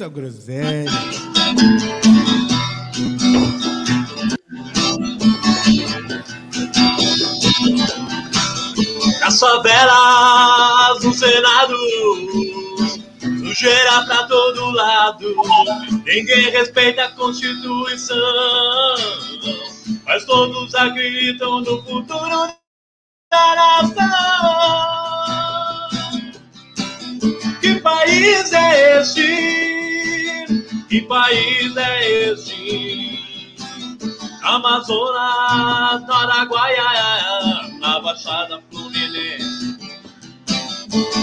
Muita groselha. As favelas no Senado, sujeira pra todo lado. Ninguém respeita a Constituição, mas todos acreditam no futuro da nação. Que país é este? Que país é este? Amazonas, Araguaia, na Baixada Fluminense,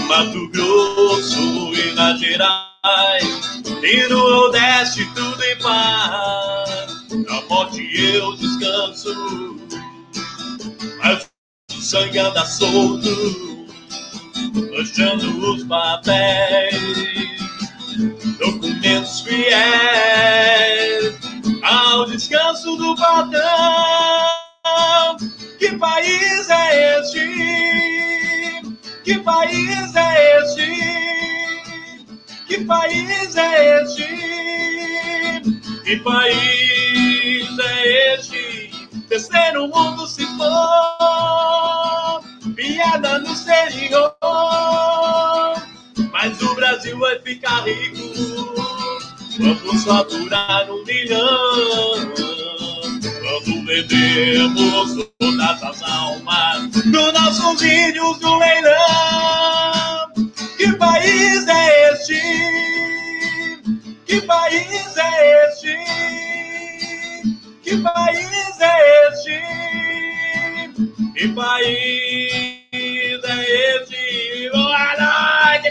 Mato Grosso, Minas Gerais, e no Nordeste tudo em paz. Na morte eu descanso, mas o sangue anda solto, manchando os papéis, documentos fiéis ao descanso do patrão. Que país é este? Que país é este? Que país é este? Que país é este? Terceiro mundo se for, piada no exterior. Mas o Brasil vai ficar rico Vamos faturar um milhão quando vendemos todas as almas dos nossos índios do leilão. Que país é este? Que país é este? Que país é este? Que país é este? Boa noite,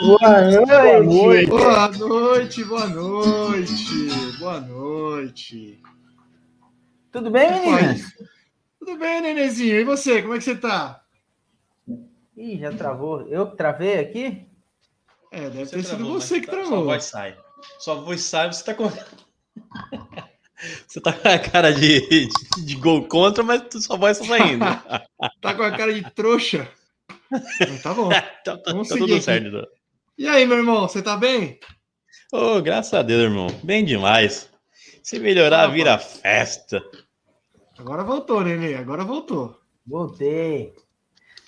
Boa noite. Boa noite, boa noite, boa noite. Tudo bem, meninas? Tudo bem, Nenezinho. E você, como é que você tá? Ih, já travou. Eu que travei aqui? É, deve Você ter sido travou, você que tá- Sua travou. voz sai. Sua voz sai, você tá com. Você tá com a cara de, de, de gol contra, mas tu- sua voz tá saindo. Tá com a cara de trouxa. Mas tá bom. tá tá- tá tudo aqui. certo. E aí, meu irmão, você tá bem? Ô, graças a Deus, irmão. Bem demais. Se melhorar, Ah, vira festa. Agora voltou, Nenê. Agora voltou. Voltei.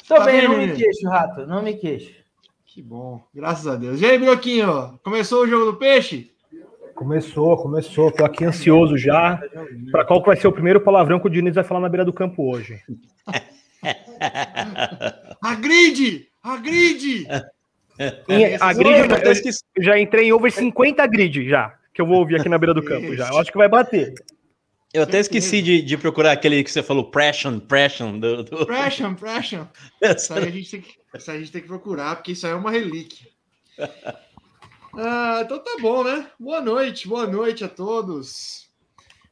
Tô Tá bem, bem, não me queixo, rato. Não me queixo. Que bom. Graças a Deus. E aí, Broquinho? Começou o jogo do peixe? Começou, começou. Tô aqui ansioso já. Para qual vai ser o primeiro palavrão que o Diniz vai falar na beira do campo hoje? Agride! Agride! Em- esses a grid, Eu até eu, esqueci. eu já entrei em over 50 grid já, que eu vou ouvir aqui na beira do campo já. Eu acho que vai bater. Eu até esqueci de, de procurar aquele que você falou, Pression, Pression. Do, do... Pressure, pressure. Isso aí, a gente tem que, isso aí a gente tem que procurar, porque isso aí é uma relíquia. Ah, então tá bom, né? Boa noite, boa noite a todos.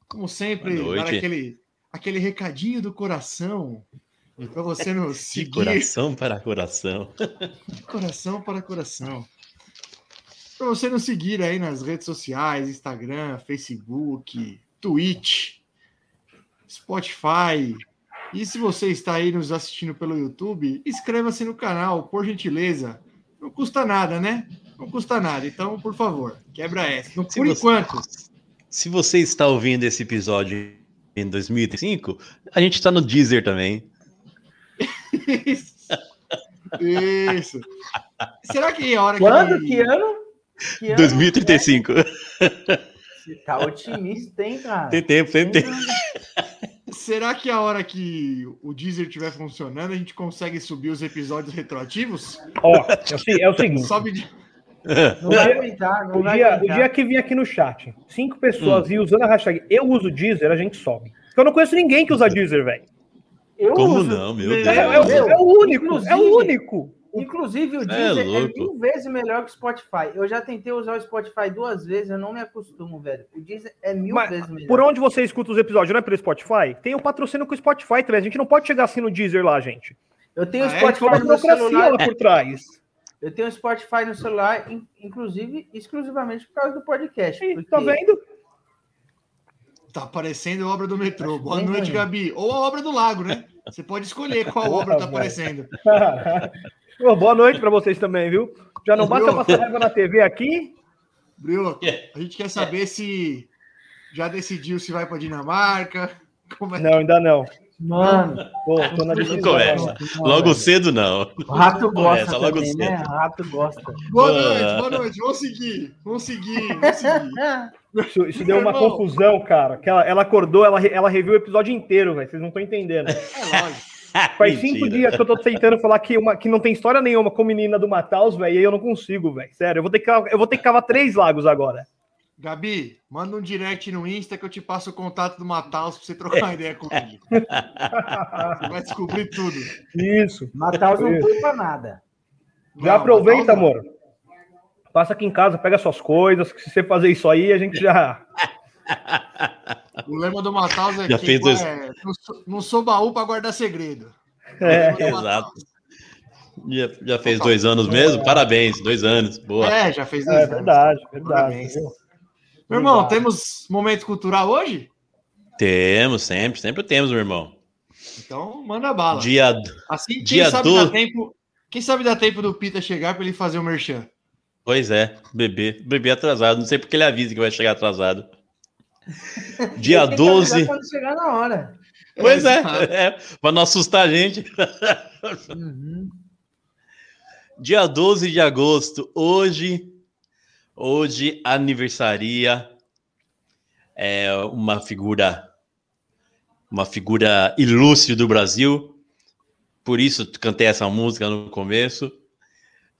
Como sempre, dar aquele, aquele recadinho do coração para você De seguir. coração para coração. Coração para coração. Para você nos seguir aí nas redes sociais, Instagram, Facebook, Twitch, Spotify. E se você está aí nos assistindo pelo YouTube, inscreva-se no canal, por gentileza. Não custa nada, né? Não custa nada. Então, por favor, quebra essa. Não- Se Por você- enquanto. Se você está ouvindo esse episódio em 2005, a gente está no Deezer também. Isso. Isso. Será que é a hora Quando? que. Que ano? Que ano? 2035. Você tá otimista, hein, cara? Tem tempo, tem tempo. Será que a hora que o Deezer estiver funcionando, a gente consegue subir os episódios retroativos? Ó, é o, é o seguinte. Sobe de. Não vai aguentar, não O vai dia, o dia que vir aqui no chat, cinco pessoas e usando a hashtag eu uso Deezer, a gente sobe. Porque eu não conheço ninguém que usa Deezer, velho. Eu Como uso. não, meu É, Deus? é o- Meu, é o único, inclusive- é o único. Inclusive, o É Deezer é, louco. mil vezes melhor que o Spotify. Eu já tentei usar o Spotify duas vezes, eu não me acostumo, velho. O Deezer é mil Mas vezes melhor. Por onde você escuta os episódios? Não é pelo Spotify? Tem o patrocínio com o Spotify também. A gente não pode chegar assim no Deezer lá, gente. Eu tenho o Ah, é? Spotify uma no celular. lá por trás. Eu tenho o Spotify no celular, in- inclusive, exclusivamente por causa do podcast. Porque- Tá vendo? Tá aparecendo obra do metrô. Boa noite. Gabi. Ou a obra do lago, né? Você pode escolher qual obra tá aparecendo. Ô, boa noite pra vocês também, viu? Já não basta passar raiva na TV aqui? Brioco, É. a gente quer saber se já decidiu se vai pra Dinamarca. Como é? Não, ainda não. Mano, Pô, tô na Não decisão. começa. Logo cedo, não. o rato gosta Começa logo também, né? cedo. O rato gosta. Boa Boa. noite, boa noite. Vamos seguir. Vamos seguir. Vamos seguir. Isso, isso deu uma Irmão. confusão, cara. Que ela, ela acordou, ela, ela reviu o episódio inteiro, velho. Vocês não estão entendendo. É lógico. Faz Mentira. cinco dias que eu tô tentando falar que, uma, que não tem história nenhuma com menina do Mataus, velho, e aí eu não consigo, velho. Sério, eu vou, ter que, eu vou ter que cavar três lagos agora. Gabi, manda um direct no Insta que eu te passo o contato do Mataus pra você trocar uma ideia comigo. Você vai descobrir tudo. Isso. Mataus não foi pra nada. Já Não, aproveita, Mataus amor. Passa aqui em casa, pega suas coisas. que Se você fazer isso aí, a gente já. O lema do Mataus é Já que fez dois- é, não, sou, não sou baú pra guardar segredo. É. Exato. Já, já fez dois anos mesmo? Parabéns, dois anos. Boa. É, já fez dois É anos. verdade, verdade. Parabéns. viu? Meu irmão, Obrigado. temos momento cultural hoje? Temos, sempre, sempre temos, meu irmão. Então, manda bala. Dia. Assim, quem dia sabe do- dá tempo. Quem sabe dá tempo do Pita chegar pra ele fazer o merchan. Pois é, bebê. Bebê atrasado. Não sei porque ele avisa que vai chegar atrasado. Dia Tem que avisar 12. Quando chegar na hora. Pois é, é, pra não assustar a gente. Uhum. Dia 12 de agosto, hoje, hoje aniversaria é, uma figura, uma figura ilustre do Brasil. Por isso cantei essa música no começo.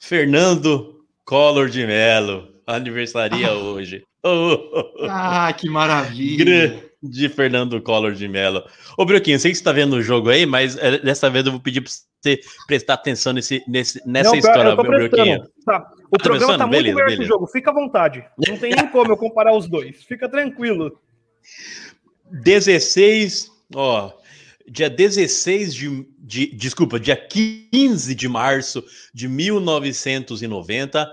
Fernando Collor de Mello, aniversaria hoje. Oh, oh, oh. Ah, que maravilha. Grande Fernando Collor de Mello. Ô, Brioquinho, sei que você tá vendo o jogo aí, mas é, dessa vez eu vou pedir pra você prestar atenção nesse, nesse, nessa Não, pior, história, eu tô meu Brioquinho. Tá. O Tá programa tá prestando? muito Beleza, beleza. jogo. Fica à vontade. Não tem nem como eu comparar os dois. Fica tranquilo. 16, ó, dia 16 de, de, desculpa, dia 15 de março de 1990,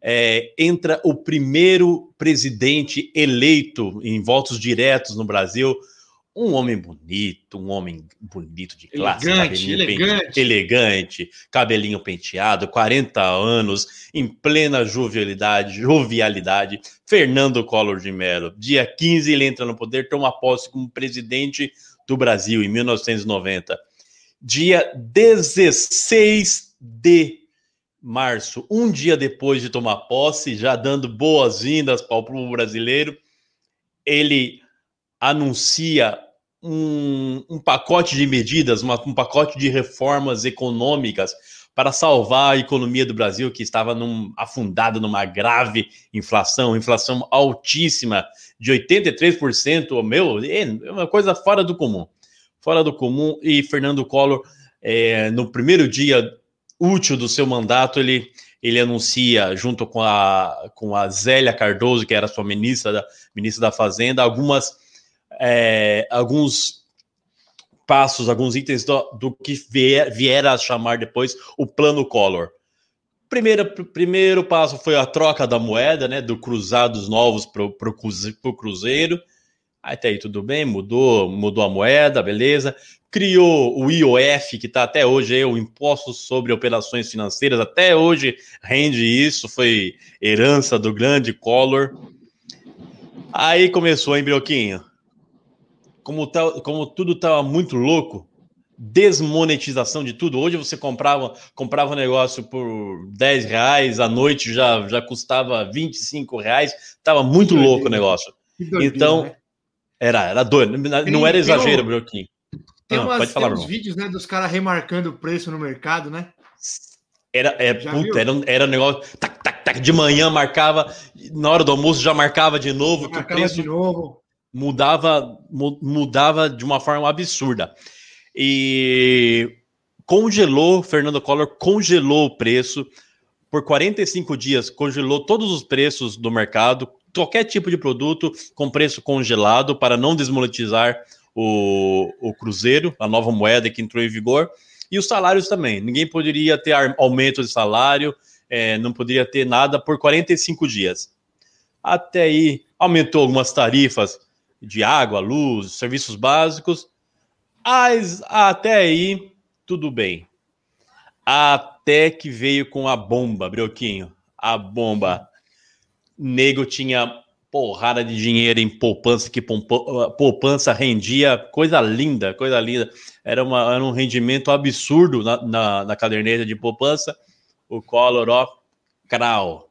é, entra o primeiro presidente eleito em votos diretos no Brasil, um homem bonito, um homem bonito de classe, Elegante, cabelinho pente- elegante. elegante, cabelinho penteado, 40 anos, em plena jovialidade, jovialidade, Fernando Collor de Mello. Dia 15 ele entra no poder, toma posse como presidente do Brasil em 1990. Dia 16 de março, um dia depois de tomar posse, já dando boas-vindas para o povo brasileiro, ele anuncia um, um pacote de medidas, uma- um pacote de reformas econômicas para salvar a economia do Brasil, que estava num, afundada numa grave inflação, inflação altíssima, de 83%, meu, é uma coisa fora do comum. Fora do comum, e Fernando Collor, é, no primeiro dia útil do seu mandato, ele, ele anuncia, junto com a, com a Zélia Cardoso, que era sua ministra da, ministra da Fazenda, algumas, é, alguns passos, alguns itens do, do que vier, vier a chamar depois o Plano Collor. Primeiro, pr- primeiro passo foi a troca da moeda, né, do cruzados novos para o Cruzeiro. Até aí tudo bem, mudou, mudou a moeda, beleza. Criou o IOF, que está até hoje aí, o Imposto sobre Operações Financeiras, até hoje rende isso, foi herança do grande Collor. Aí começou, hein, Brioquinho? Como, tá, como tudo estava muito louco, desmonetização de tudo. Hoje você comprava, comprava um negócio por 10 reais, à noite já, já custava 25 reais, estava muito louco o negócio. Doideira, Então, né? Era, era doido, não era exagero, Brioquinho. Tem, Ah, umas, pode falar, tem uns vídeos né, dos caras remarcando o preço no mercado, né? Era, é, Já puta, viu? era, um- era um negócio. Tac, tac, tac, de manhã marcava, na hora do almoço já marcava de novo, que o Marcava preço de novo. mudava, mu- mudava de uma forma absurda. E congelou, Fernando Collor congelou o preço por 45 dias, congelou todos os preços do mercado, qualquer tipo de produto com preço congelado para não desmonetizar o, o Cruzeiro, a nova moeda que entrou em vigor, e os salários também. Ninguém poderia ter aumento de salário, é, não poderia ter nada por 45 dias. Até aí aumentou algumas tarifas de água, luz, serviços básicos, mas até aí tudo bem. Até que veio com a bomba, Brioquinho. A bomba. Nego tinha porrada de dinheiro em poupança, que poupança rendia coisa linda, coisa linda. Era, uma, era um rendimento absurdo na, na, na caderneta de poupança. O Collor, ó, crau,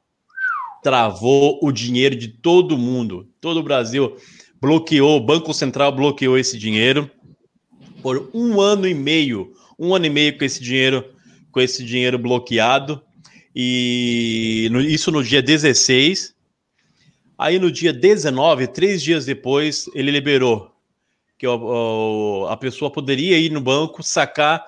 travou o dinheiro de todo mundo, todo o Brasil bloqueou, o Banco Central bloqueou esse dinheiro por um ano e meio, um ano e meio com esse dinheiro, com esse dinheiro bloqueado, e no, isso no dia 16. Aí no dia 19, três dias depois, ele liberou que o, a pessoa poderia ir no banco sacar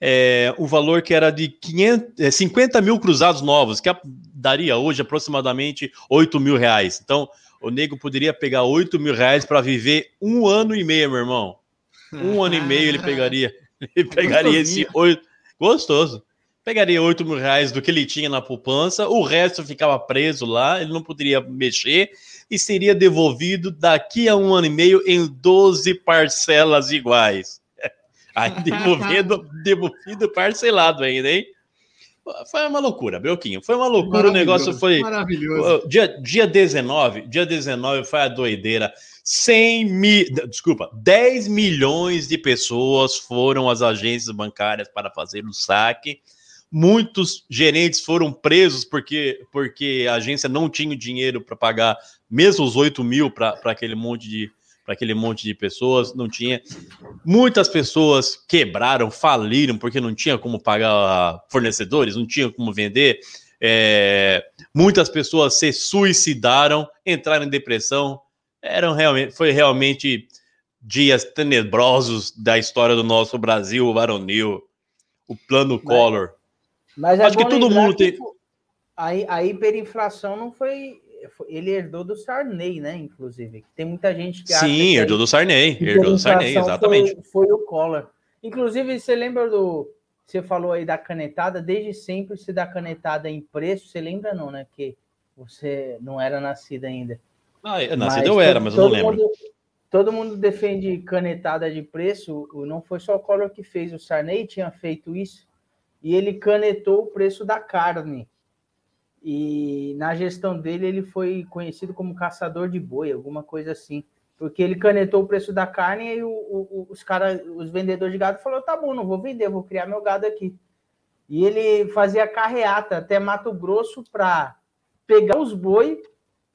é, o valor que era de 500, 50 é, mil cruzados novos, que daria hoje aproximadamente 8 mil reais. Então, o nego poderia pegar 8 mil reais para viver um ano e meio, meu irmão. Um ano e meio ele pegaria. Ele pegaria esse oito. Gostoso. Pegaria 8 mil reais do que ele tinha na poupança, o resto ficava preso lá, ele não poderia mexer e seria devolvido daqui a um ano e meio em 12 parcelas iguais. Aí devolvido, devolvido parcelado ainda, hein? Foi uma loucura, Belquinho. Foi uma loucura. O negócio foi. Maravilhoso. Dia, dia 19, dia 19 foi a doideira. 100 mil. Desculpa, 10 milhões de pessoas foram às agências bancárias para fazer o saque. Muitos gerentes foram presos porque, porque a agência não tinha dinheiro para pagar mesmo os 8 mil para aquele monte de, para aquele monte de pessoas, não tinha. Muitas pessoas quebraram, faliram, porque não tinha como pagar fornecedores, não tinha como vender. É, muitas pessoas se suicidaram, entraram em depressão. Eram realmente, foi realmente dias tenebrosos da história do nosso Brasil varonil. O plano mas, Collor. Mas é Acho que todo mundo tem. A, a hiperinflação não foi ele herdou do Sarney, né? Inclusive. Tem muita gente que Sim, herdou do Sarney. Herdou do Sarney, exatamente. Foi, foi, o Collor. Inclusive, você lembra do. Você falou aí da canetada, desde sempre se dá canetada em preço, você lembra não, né? Que você não era nascido ainda. Ah, nascido eu era, mas eu não lembro. Mundo, todo mundo defende canetada de preço, não foi só o Collor que fez, o Sarney tinha feito isso, e ele canetou o preço da carne. E na gestão dele, ele foi conhecido como caçador de boi, alguma coisa assim. Porque ele canetou o preço da carne e o, o, os cara, os vendedores de gado falaram: tá bom, não vou vender, vou criar meu gado aqui. E ele fazia carreata até Mato Grosso para pegar os boi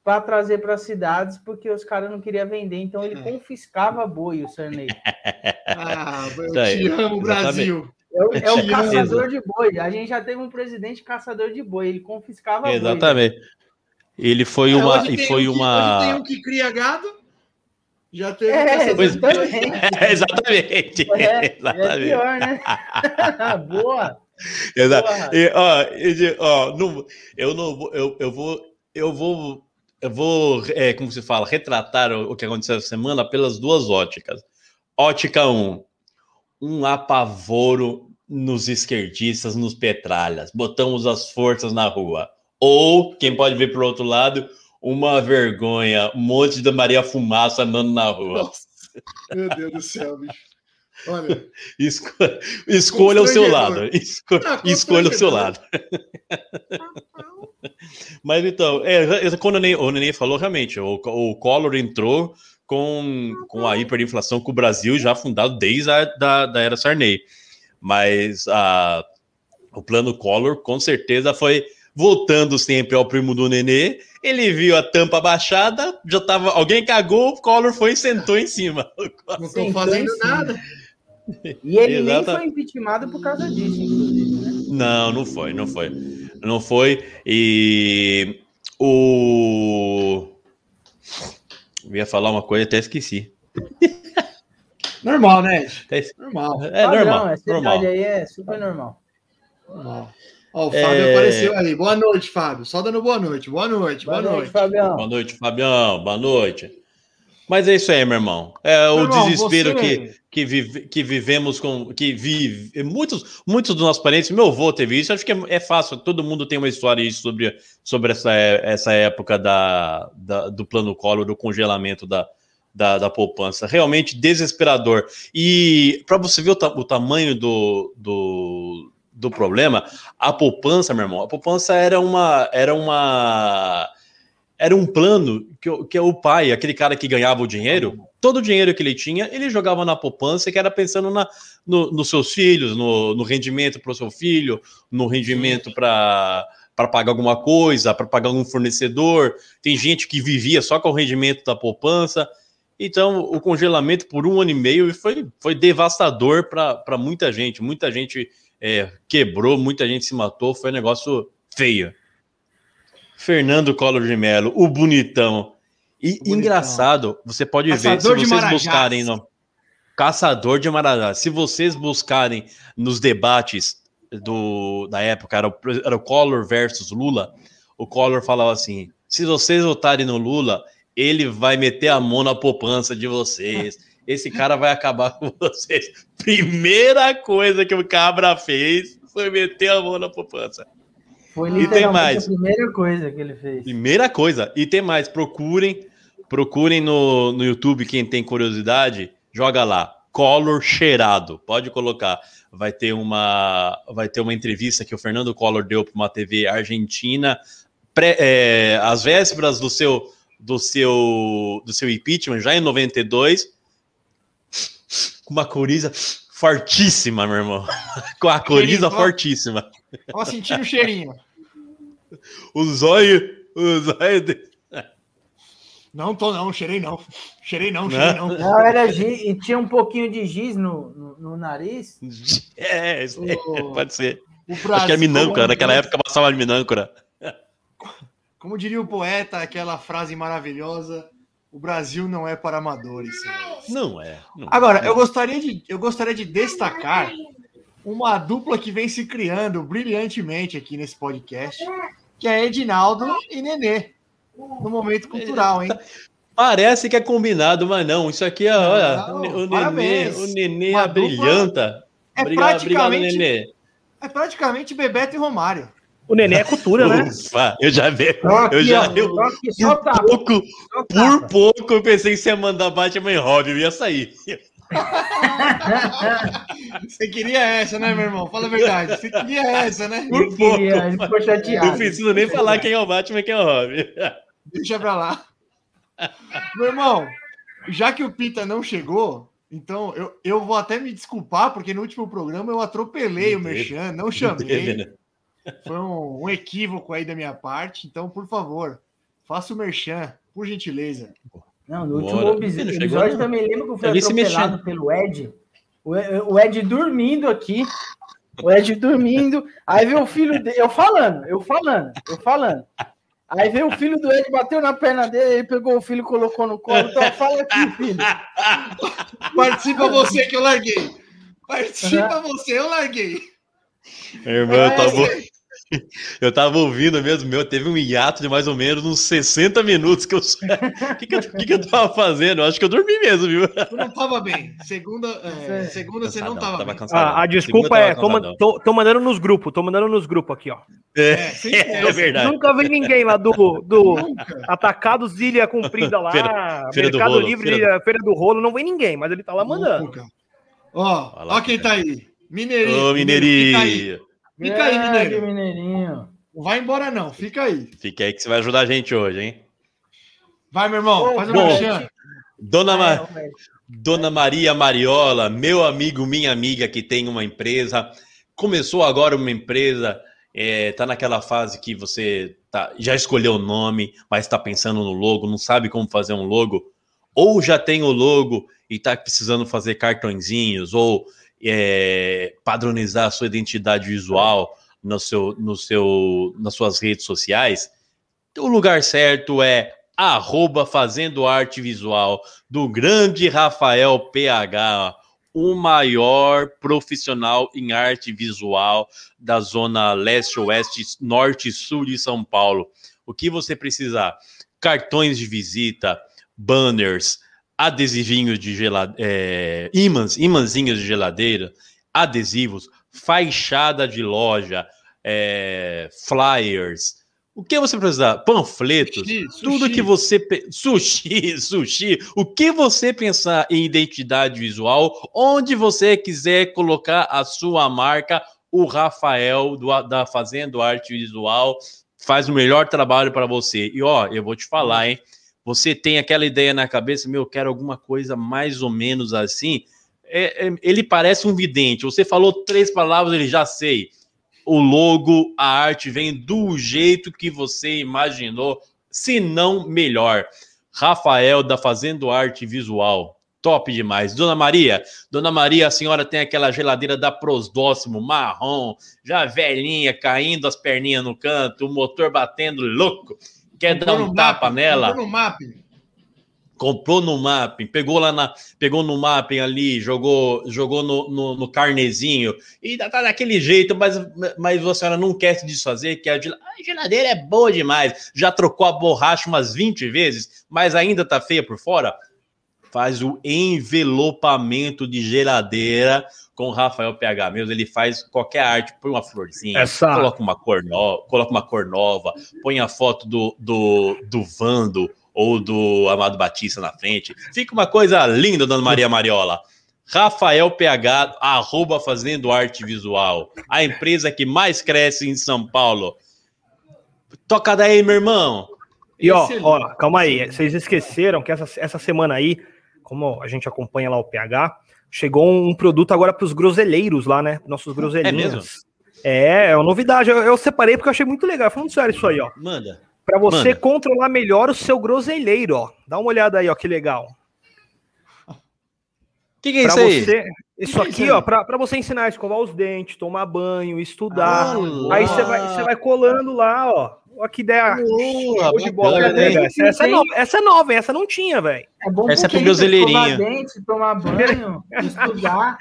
para trazer para as cidades, porque os caras não queriam vender, então ele é. confiscava boi, o Sarney. ah, eu te amo, Brasil. É o, é o caçador de boi. A gente já teve um presidente caçador de boi. Ele confiscava Exatamente. Boi, ele foi é, uma. e foi um uma... Que, tem um que cria gado. Já teve. É, exatamente. É, exatamente. É, exatamente. é pior, né? Boa. Exato. E, ó, e, ó, não, eu não vou. Eu, eu vou. Eu vou. Eu vou, é, como se fala, retratar o, o que aconteceu essa semana pelas duas óticas. Ótica 1, um, apavoro nos esquerdistas, nos petralhas. Botamos as forças na rua. Ou, quem pode ver por outro lado, uma vergonha, um monte de Maria Fumaça andando na rua. Nossa. Meu Deus do céu, bicho. Olha. Esco... Escolha o seu lado. Esco... Ah, escolha o seu lado. Mas então, é, quando o Nenê, o Nenê falou, realmente, o, o Collor entrou com, com a hiperinflação com o Brasil já fundado desde a da, da era Sarney. Mas a, o plano Collor, com certeza, foi voltando sempre ao primo do Nenê. Ele viu a tampa baixada, já tava. Alguém cagou, o Collor foi e sentou em cima. Não estou fazendo nada. E ele nem foi impeachmentado por causa disso, inclusive, né? Não, não foi, não foi. Não foi. E o. Eu ia falar uma coisa até esqueci. Normal, né? É. Normal. É Padrão, normal, Essa normal. aí é super normal. normal. Ó, o Fábio É. apareceu aí. Boa noite, Fábio. Só dando boa noite. Boa noite, boa, noite. Fabião. Boa noite, Fabião. Boa noite. Mas é isso aí, meu irmão. É o Meu irmão, desespero você- que, que, vive- que vivemos com. que vive. Muitos, muitos dos nossos parentes, meu avô teve isso. Acho que é, é fácil, todo mundo tem uma história sobre, sobre essa, essa época da, da- do plano Collor, do congelamento da, da, da poupança. Realmente desesperador. E para você ver o, ta- o tamanho do, do, do problema, a poupança, meu irmão, a poupança era uma. Era uma era um plano que, o- que o pai, aquele cara que ganhava o dinheiro, todo o dinheiro que ele tinha, ele jogava na poupança, que era pensando na, no, nos seus filhos, no, no rendimento para o seu filho, no rendimento para para pagar alguma coisa, para pagar algum fornecedor. Tem gente que vivia só com o rendimento da poupança. Então, o congelamento por um ano e meio foi, foi devastador para muita gente. Muita gente é, quebrou, muita gente se matou. Foi um negócio feio. Fernando Collor de Mello, o bonitão. E bonitão. engraçado, você pode ver, se Caçador vocês buscarem no Caçador de Marajás, se vocês buscarem nos debates do, da época, era o, era o Collor versus Lula, o Collor falava assim: se vocês votarem no Lula, ele vai meter a mão na poupança de vocês. Esse cara vai acabar com vocês. Primeira coisa que o Cabra fez foi meter a mão na poupança. Foi E tem mais. a primeira coisa que ele fez. Primeira coisa. E tem mais, procurem, procurem no, no YouTube, quem tem curiosidade, joga lá, Collor cheirado. Pode colocar. Vai ter uma, vai ter uma entrevista que o Fernando Collor deu para uma TV argentina, pré- é, às vésperas do seu, do seu, do seu impeachment, já em 92, com uma coriza fortíssima, meu irmão. Com a coriza fortíssima. Ó, sentindo o cheirinho. O zóio, o zóio de- Não tô, não. Cheirei não. Cheirei não, cheirei não. Não, era giz, e tinha um pouquinho de giz no, no, no nariz. É, O- pode ser. O Acho que é Brasil- minâncora, naquela época passava de minâncora. Como diria o poeta, aquela frase maravilhosa: o Brasil não é para amadores. senhores." Não é. não é. Agora, eu gostaria, de, eu gostaria de destacar uma dupla que vem se criando brilhantemente aqui nesse podcast, que é Edinaldo e Nenê, no momento cultural, hein? Parece que é combinado, mas não. Isso aqui é, olha, Não, o, Nenê, o Nenê Uma brilhanta. É obrigado, obrigado, praticamente- Nenê. É praticamente Bebeto e Romário. O neném é cultura, né? Ufa, eu já vi. Eu já- ó, eu- só Por tapa, pouco, só por pouco, eu pensei que você ia mandar Batman e Robin, eu ia sair. Você queria essa, né, meu irmão? Fala a verdade. Você queria essa, né? Por pouco. Não preciso nem falar quem é o Batman e quem é o Robin. Deixa pra lá. Meu irmão, já que o Pita não chegou, então eu, eu vou até me desculpar, porque no último programa eu atropelei o. Merchan, não chamei. Foi um, um equívoco aí da minha parte. Então, por favor, faça o Merchan, por gentileza. Não, no último Bora. episódio, chegou, episódio não. também lembra que eu fui Eu atropelado pelo Ed. O, o Ed dormindo aqui. O Ed dormindo. Aí veio o filho dele. Eu falando, eu falando, eu falando. Aí veio o filho do Ed, bateu na perna dele, ele pegou o filho e colocou no colo. Então fala aqui, filho. Participa você que eu larguei. Participa você, eu larguei. Irmão, eu tava, eu tava ouvindo mesmo, meu, teve um hiato de mais ou menos uns 60 minutos que eu. O que, que, eu, que que eu tava fazendo? Eu acho que eu dormi mesmo, viu? Tu não tava bem. Segunda, é, segunda você não Cansadão, tava, bem. Ah, a desculpa tava é, tô, tô- tô mandando nos grupos, tô mandando nos grupos aqui, ó. É, sim, é, é. verdade. Nunca vi ninguém lá do, do Nunca. Atacados Ilha Comprida lá, Feira- Feira do Mercado Rolo, Livre, Feira Ilha- Feira do Rolo, não vem ninguém, mas ele tá lá mandando. Nunca. Ó, lá, ó quem tá aí. Mineirinho. Ô. Mineirinho. Fica aí, Mineiro. Mineirinho. Não vai embora, não. Fica aí. Fica aí que você vai ajudar a gente hoje, hein? Vai, meu irmão. Faz o bom. merchan. Dona, Ma- É. Dona Maria Mariola, meu amigo, minha amiga que tem uma empresa, começou agora uma empresa, é, tá naquela fase que você tá, já escolheu o nome, mas está pensando no logo, não sabe como fazer um logo, ou já tem o logo e está precisando fazer cartõezinhos, ou é, padronizar a sua identidade visual no seu, no seu, nas suas redes sociais, o lugar certo é arroba Fazendo Arte Visual, do grande Rafael PH, o maior profissional em arte visual da zona leste, oeste, norte e sul de São Paulo. O que você precisar? Cartões de visita, banners, adesivinhos de geladeira, é, imãs, imãzinhos de geladeira, adesivos, fachada de loja, é, flyers, o que você precisa? Panfletos, Sushi, tudo sushi. que você sushi, sushi, o que você pensar em identidade visual, onde você quiser colocar a sua marca, o Rafael do, da Fazendo Arte Visual faz o melhor trabalho para você. E ó, eu vou te falar, hein? Você tem aquela ideia na cabeça, meu, eu quero alguma coisa mais ou menos assim. É- é- ele parece um vidente. Você falou três palavras, ele já sei o logo, a arte vem do jeito que você imaginou, se não melhor. Rafael da Fazendo Arte Visual. Top demais. Dona Maria, Dona Maria, a senhora tem aquela geladeira da Prosdóximo, marrom, já velhinha, caindo as perninhas no canto, o motor batendo louco. Quer dar Comprou um no tapa mapping, nela? comprou no mapping. comprou no mapping, pegou lá na, pegou no mapping ali, jogou, jogou no, no, no carnezinho e tá tá daquele jeito, mas, mas a senhora não quer se desfazer, que a geladeira é boa demais, já trocou a borracha umas 20 vezes, mas ainda tá feia por fora. Faz o envelopamento de geladeira com o Rafael PH mesmo, ele faz qualquer arte, põe uma florzinha, Essa- coloca uma cor nova, coloca uma cor nova, põe a foto do, do, do Vando ou do Amado Batista na frente. Fica uma coisa linda, Dona Maria Mariola. Rafael PH, arroba Fazendo Arte Visual, a empresa que mais cresce em São Paulo. Toca daí, meu irmão. E ó, ó, calma aí. Vocês esqueceram que essa, essa semana aí, como a gente acompanha lá o PH, chegou um produto agora para os groseleiros lá, né? Nossos groselinhos. mesmo? É, é uma novidade. Eu, eu separei porque eu achei muito legal. Falando sério isso aí, ó. Manda. Para você Manda. controlar melhor o seu groselheiro, ó. Dá uma olhada aí, ó, que legal. O que, que é Pra isso aí? você, isso Que que é aqui, isso ó, pra você ensinar a escovar os dentes, tomar banho, estudar. Ah, aí você vai, você vai colando lá, ó. Ó, que ideia. Boa, show de bola, bacana, né, essa, essa é nova, essa é nova? Essa não tinha, velho. É bom Essa é pro dente, tomar banho, estudar.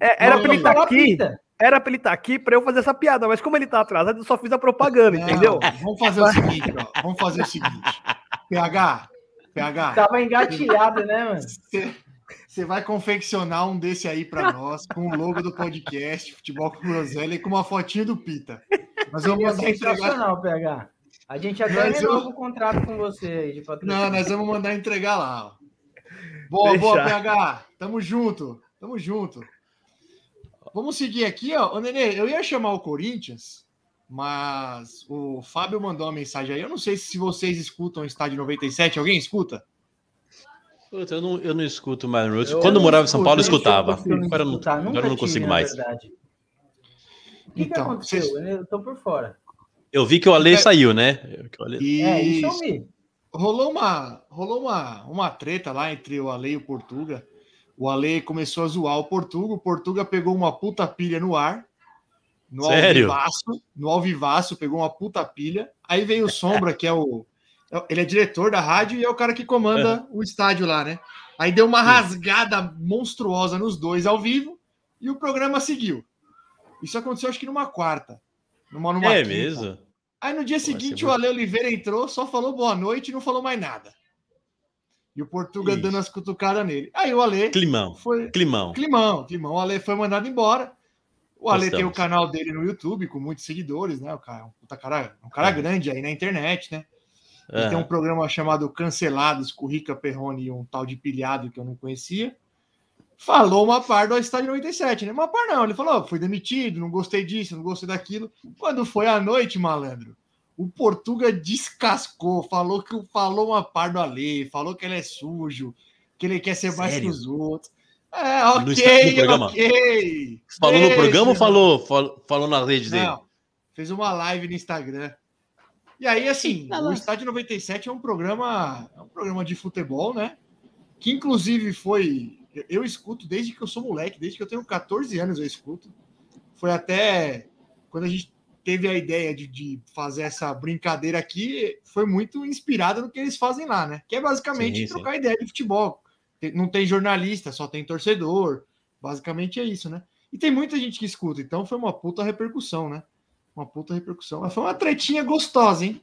É, era pra ele estar Falar aqui, era pra ele estar aqui pra eu fazer essa piada, mas como ele tá atrasado, eu só fiz a propaganda, Não, entendeu? Vamos fazer o seguinte, ó. Vamos fazer o seguinte. PH, PH, Tava engatilhado, né, mano? você- você vai confeccionar um desse aí pra nós, com o logo do podcast, Futebol com Groselha, e com uma fotinha do Pita. Vamos Ia mandar entregar. sensacional, PH. A gente até Mas eu- renova o contrato com você aí de patrocínio. Não, nós vamos mandar entregar lá. Ó. Boa, boa, Deixa. PH. Tamo junto. Tamo junto. Vamos seguir aqui, ó. Ô, Nenê, eu ia chamar o Corinthians, mas o Fábio mandou uma mensagem aí. Eu não sei se vocês escutam o Estádio 97. Alguém escuta? Puta, eu, não, eu não escuto mais. Eu- Eu Quando eu morava em São Paulo, eu escutava. eu Agora eu não, agora eu não tive, consigo mais. O que, que Então, aconteceu? vocês- Eu tô por fora. Eu vi que o Ale É. saiu, né? Que o Ale- E É, isso eu vi. rolou uma, rolou uma, uma treta lá entre o Ale e o Portuga. O Ale começou a zoar o Portuga, o Portuga pegou uma puta pilha no ar. No Sério? alvivaço, no alvivaço, pegou uma puta pilha. Aí veio o Sombra, que é o. Ele é diretor da rádio e é o cara que comanda o estádio lá, né? Aí deu uma rasgada monstruosa nos dois ao vivo e o programa seguiu. Isso aconteceu, acho que numa quarta. Numa, numa É quinta. mesmo? Aí no dia seguinte ser o Ale Oliveira entrou, só falou boa noite e não falou mais nada. E o Portuga Ixi. dando as cutucadas nele. Aí o Ale Climão. foi. Climão. Climão, Climão. O Ale foi mandado embora. O Ale tem o Gostamos. canal dele no YouTube com muitos seguidores, né? O cara é um puta cara, um cara É. grande aí na internet, né? Ele tem um programa chamado Cancelados com o Rica Perrone e um tal de pilhado que eu não conhecia. Falou uma par do Estádio 97, né? Uma par não, ele falou: "Ó, fui demitido, não gostei disso, não gostei daquilo. Quando foi à noite, malandro, o Portuga descascou, falou que falou uma par do Ale, falou que ele é sujo, que ele quer ser mais que Sério? os outros. É, No ok, Estádio- no programa? ok. Falou no programa ou falou, falou, falou nas redes dele? Não, fez uma live no Instagram. E aí, assim, Ah, o. Estádio 97 é um programa, é um programa de futebol, né? Que inclusive foi. Eu- Eu escuto desde que eu sou moleque, desde que eu tenho 14 anos eu escuto. Foi até quando a gente teve a ideia de, de fazer essa brincadeira aqui foi muito inspirada no que eles fazem lá, né? Que é basicamente Sim, sim. trocar ideia de futebol. Não tem jornalista, só tem torcedor. Basicamente é isso, né? E tem muita gente que escuta, então foi uma puta repercussão, né? Uma puta repercussão. Mas foi uma tretinha gostosa, hein?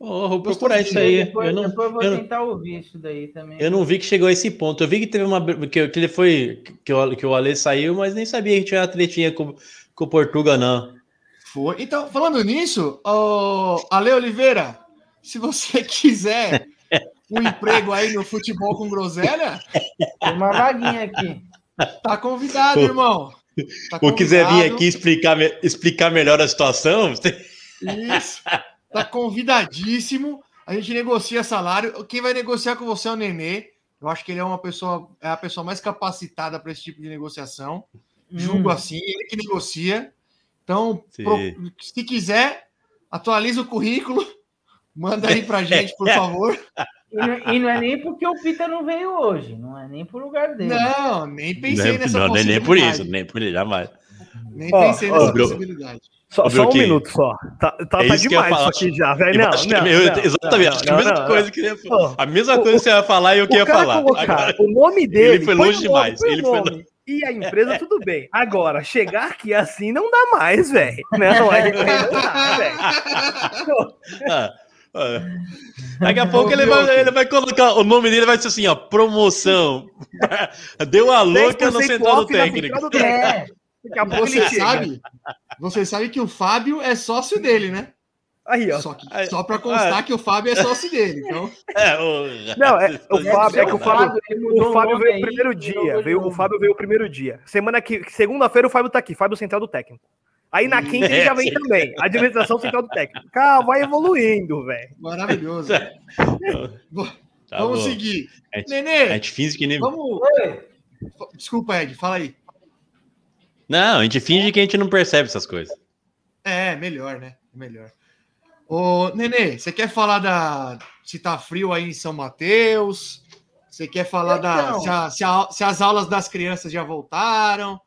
Oh, vou procurar isso aí. Depois, Eu não, depois eu vou eu não- tentar ouvir isso daí também. eu não vi que chegou a esse ponto. Eu vi que teve uma. Que, que ele foi. Que o, que o Ale saiu, mas nem sabia que tinha uma tretinha com, com o Portuga, não. Foi. Então, falando nisso, ô, Ale Oliveira, se você quiser um emprego aí no futebol com groselha, Tem uma vaguinha aqui. tá convidado, irmão. Tá Ou quiser vir aqui explicar, explicar melhor a situação, Isso. Tá convidadíssimo. A gente negocia salário. Quem vai negociar com você é o Nenê. Eu acho que ele é uma pessoa, é a pessoa mais capacitada para esse tipo de negociação. Julgo Hum. assim, ele que negocia. Então, pro- se quiser, atualiza o currículo, manda aí pra gente, por favor. E não, e não é nem porque o Pita não veio hoje, não é nem pro lugar dele. Não, nem pensei não, nessa não, nem, nem por possibilidade. isso, nem por isso, jamais. Nem Ó, pensei ó, nessa Bru- possibilidade. Só, só um minuto só. Tá, tá, É tá demais falar. isso aqui já, velho. Não, é não, não, exatamente, não, acho que a mesma não, coisa que ele falar. A mesma o- coisa que você ia falar e eu que ia falar. colocar Agora, o nome dele, Ele foi longe demais, ele foi nome E a empresa, tudo bem. Agora, chegar aqui assim não dá mais, velho. Não, aí não dá, velho. ah, ah. Daqui a pouco ele vai, ele vai colocar o nome dele, vai ser assim, ó, promoção. Deu a louca no 10% central do técnico. central do técnico. É, Daqui a pouco ele chega. sabe, você sabe que o Fábio é sócio dele, né? Aí, ó. Só, que, Aí- só para constar ah. que o Fábio é sócio dele. Então, É, o- Não, é- o Fábio- é que o Fábio- O Fábio veio o aí, primeiro dia. Veio, o. Fábio veio o primeiro dia. Semana que segunda-feira o Fábio tá aqui, Fábio Central do Técnico. Aí na quinta ele já vem É, também. Administração Central do Técnico. Cara, vai evoluindo, velho. maravilhoso. Tá vamos bom. seguir. A gente, Nenê, gente finge que nem. vamos. Oi, Desculpa, Ed, fala aí. Não, a gente finge que a gente não percebe essas coisas. É, melhor, né? Melhor. Ô, Nenê, você quer falar da. Se tá frio aí em São Mateus? Você quer falar da. Então. Se, a- se a- se as aulas das crianças já voltaram? O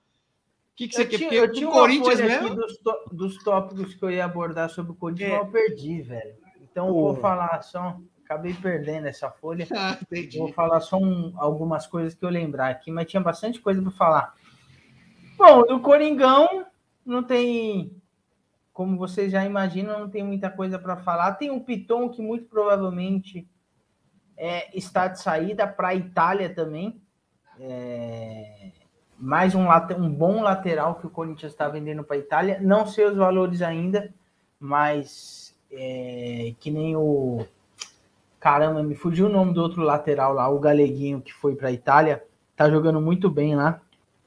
que, que você eu quer? tinha, Porque eu tinha o Corinthians mesmo. dos, dos tópicos que eu ia abordar sobre o Corinthians, É. eu perdi, velho. Então eu vou falar só. Acabei perdendo essa folha. Ah. Vou falar só um- algumas coisas que eu lembrar aqui, mas tinha bastante coisa para falar. Bom, do Coringão não tem, como vocês já imaginam, não tem muita coisa para falar. Tem um Piton que muito provavelmente é, está de saída para a Itália também. É, mais um, um bom lateral que o Corinthians está vendendo para a Itália. Não sei os valores ainda, mas é, que nem o Caramba, me fugiu o nome do outro lateral lá, o Galeguinho que foi para a Itália. Tá jogando muito bem lá.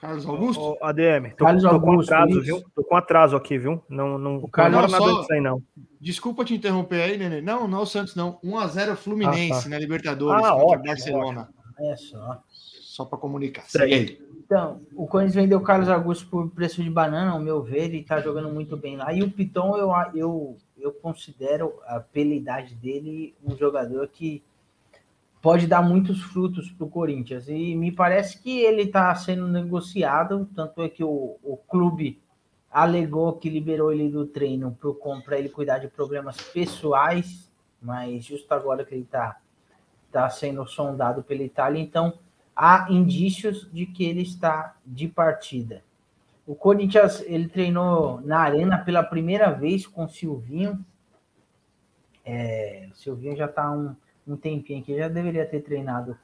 Carlos Augusto? Ô, ADM, tô, Carlos tô com Augusto, atraso, isso. viu? Tô com atraso aqui, viu? Não, não, não Carlos nada só- disso aí, não. Desculpa te interromper aí, Nenê. Não, não é o Santos, não. 1x0 Fluminense Ah, tá. na Libertadores Ah, contra o ótimo, Barcelona. É só. Só para comunicar. Segue aí. Então, o Corinthians vendeu o Carlos Augusto por preço de banana, ao meu ver, e tá jogando muito bem lá. E o Piton, eu, eu, eu considero, a pela idade dele, um jogador que pode dar muitos frutos para o Corinthians. E me parece que ele está sendo negociado, tanto é que o, o clube alegou que liberou ele do treino para ele cuidar de problemas pessoais, mas justo agora que ele está tá sendo sondado pela Itália, então há indícios de que ele está de partida. O Corinthians ele treinou na arena pela primeira vez com o Silvinho. É, o Silvinho já está um, um tempinho aqui, já deveria ter treinado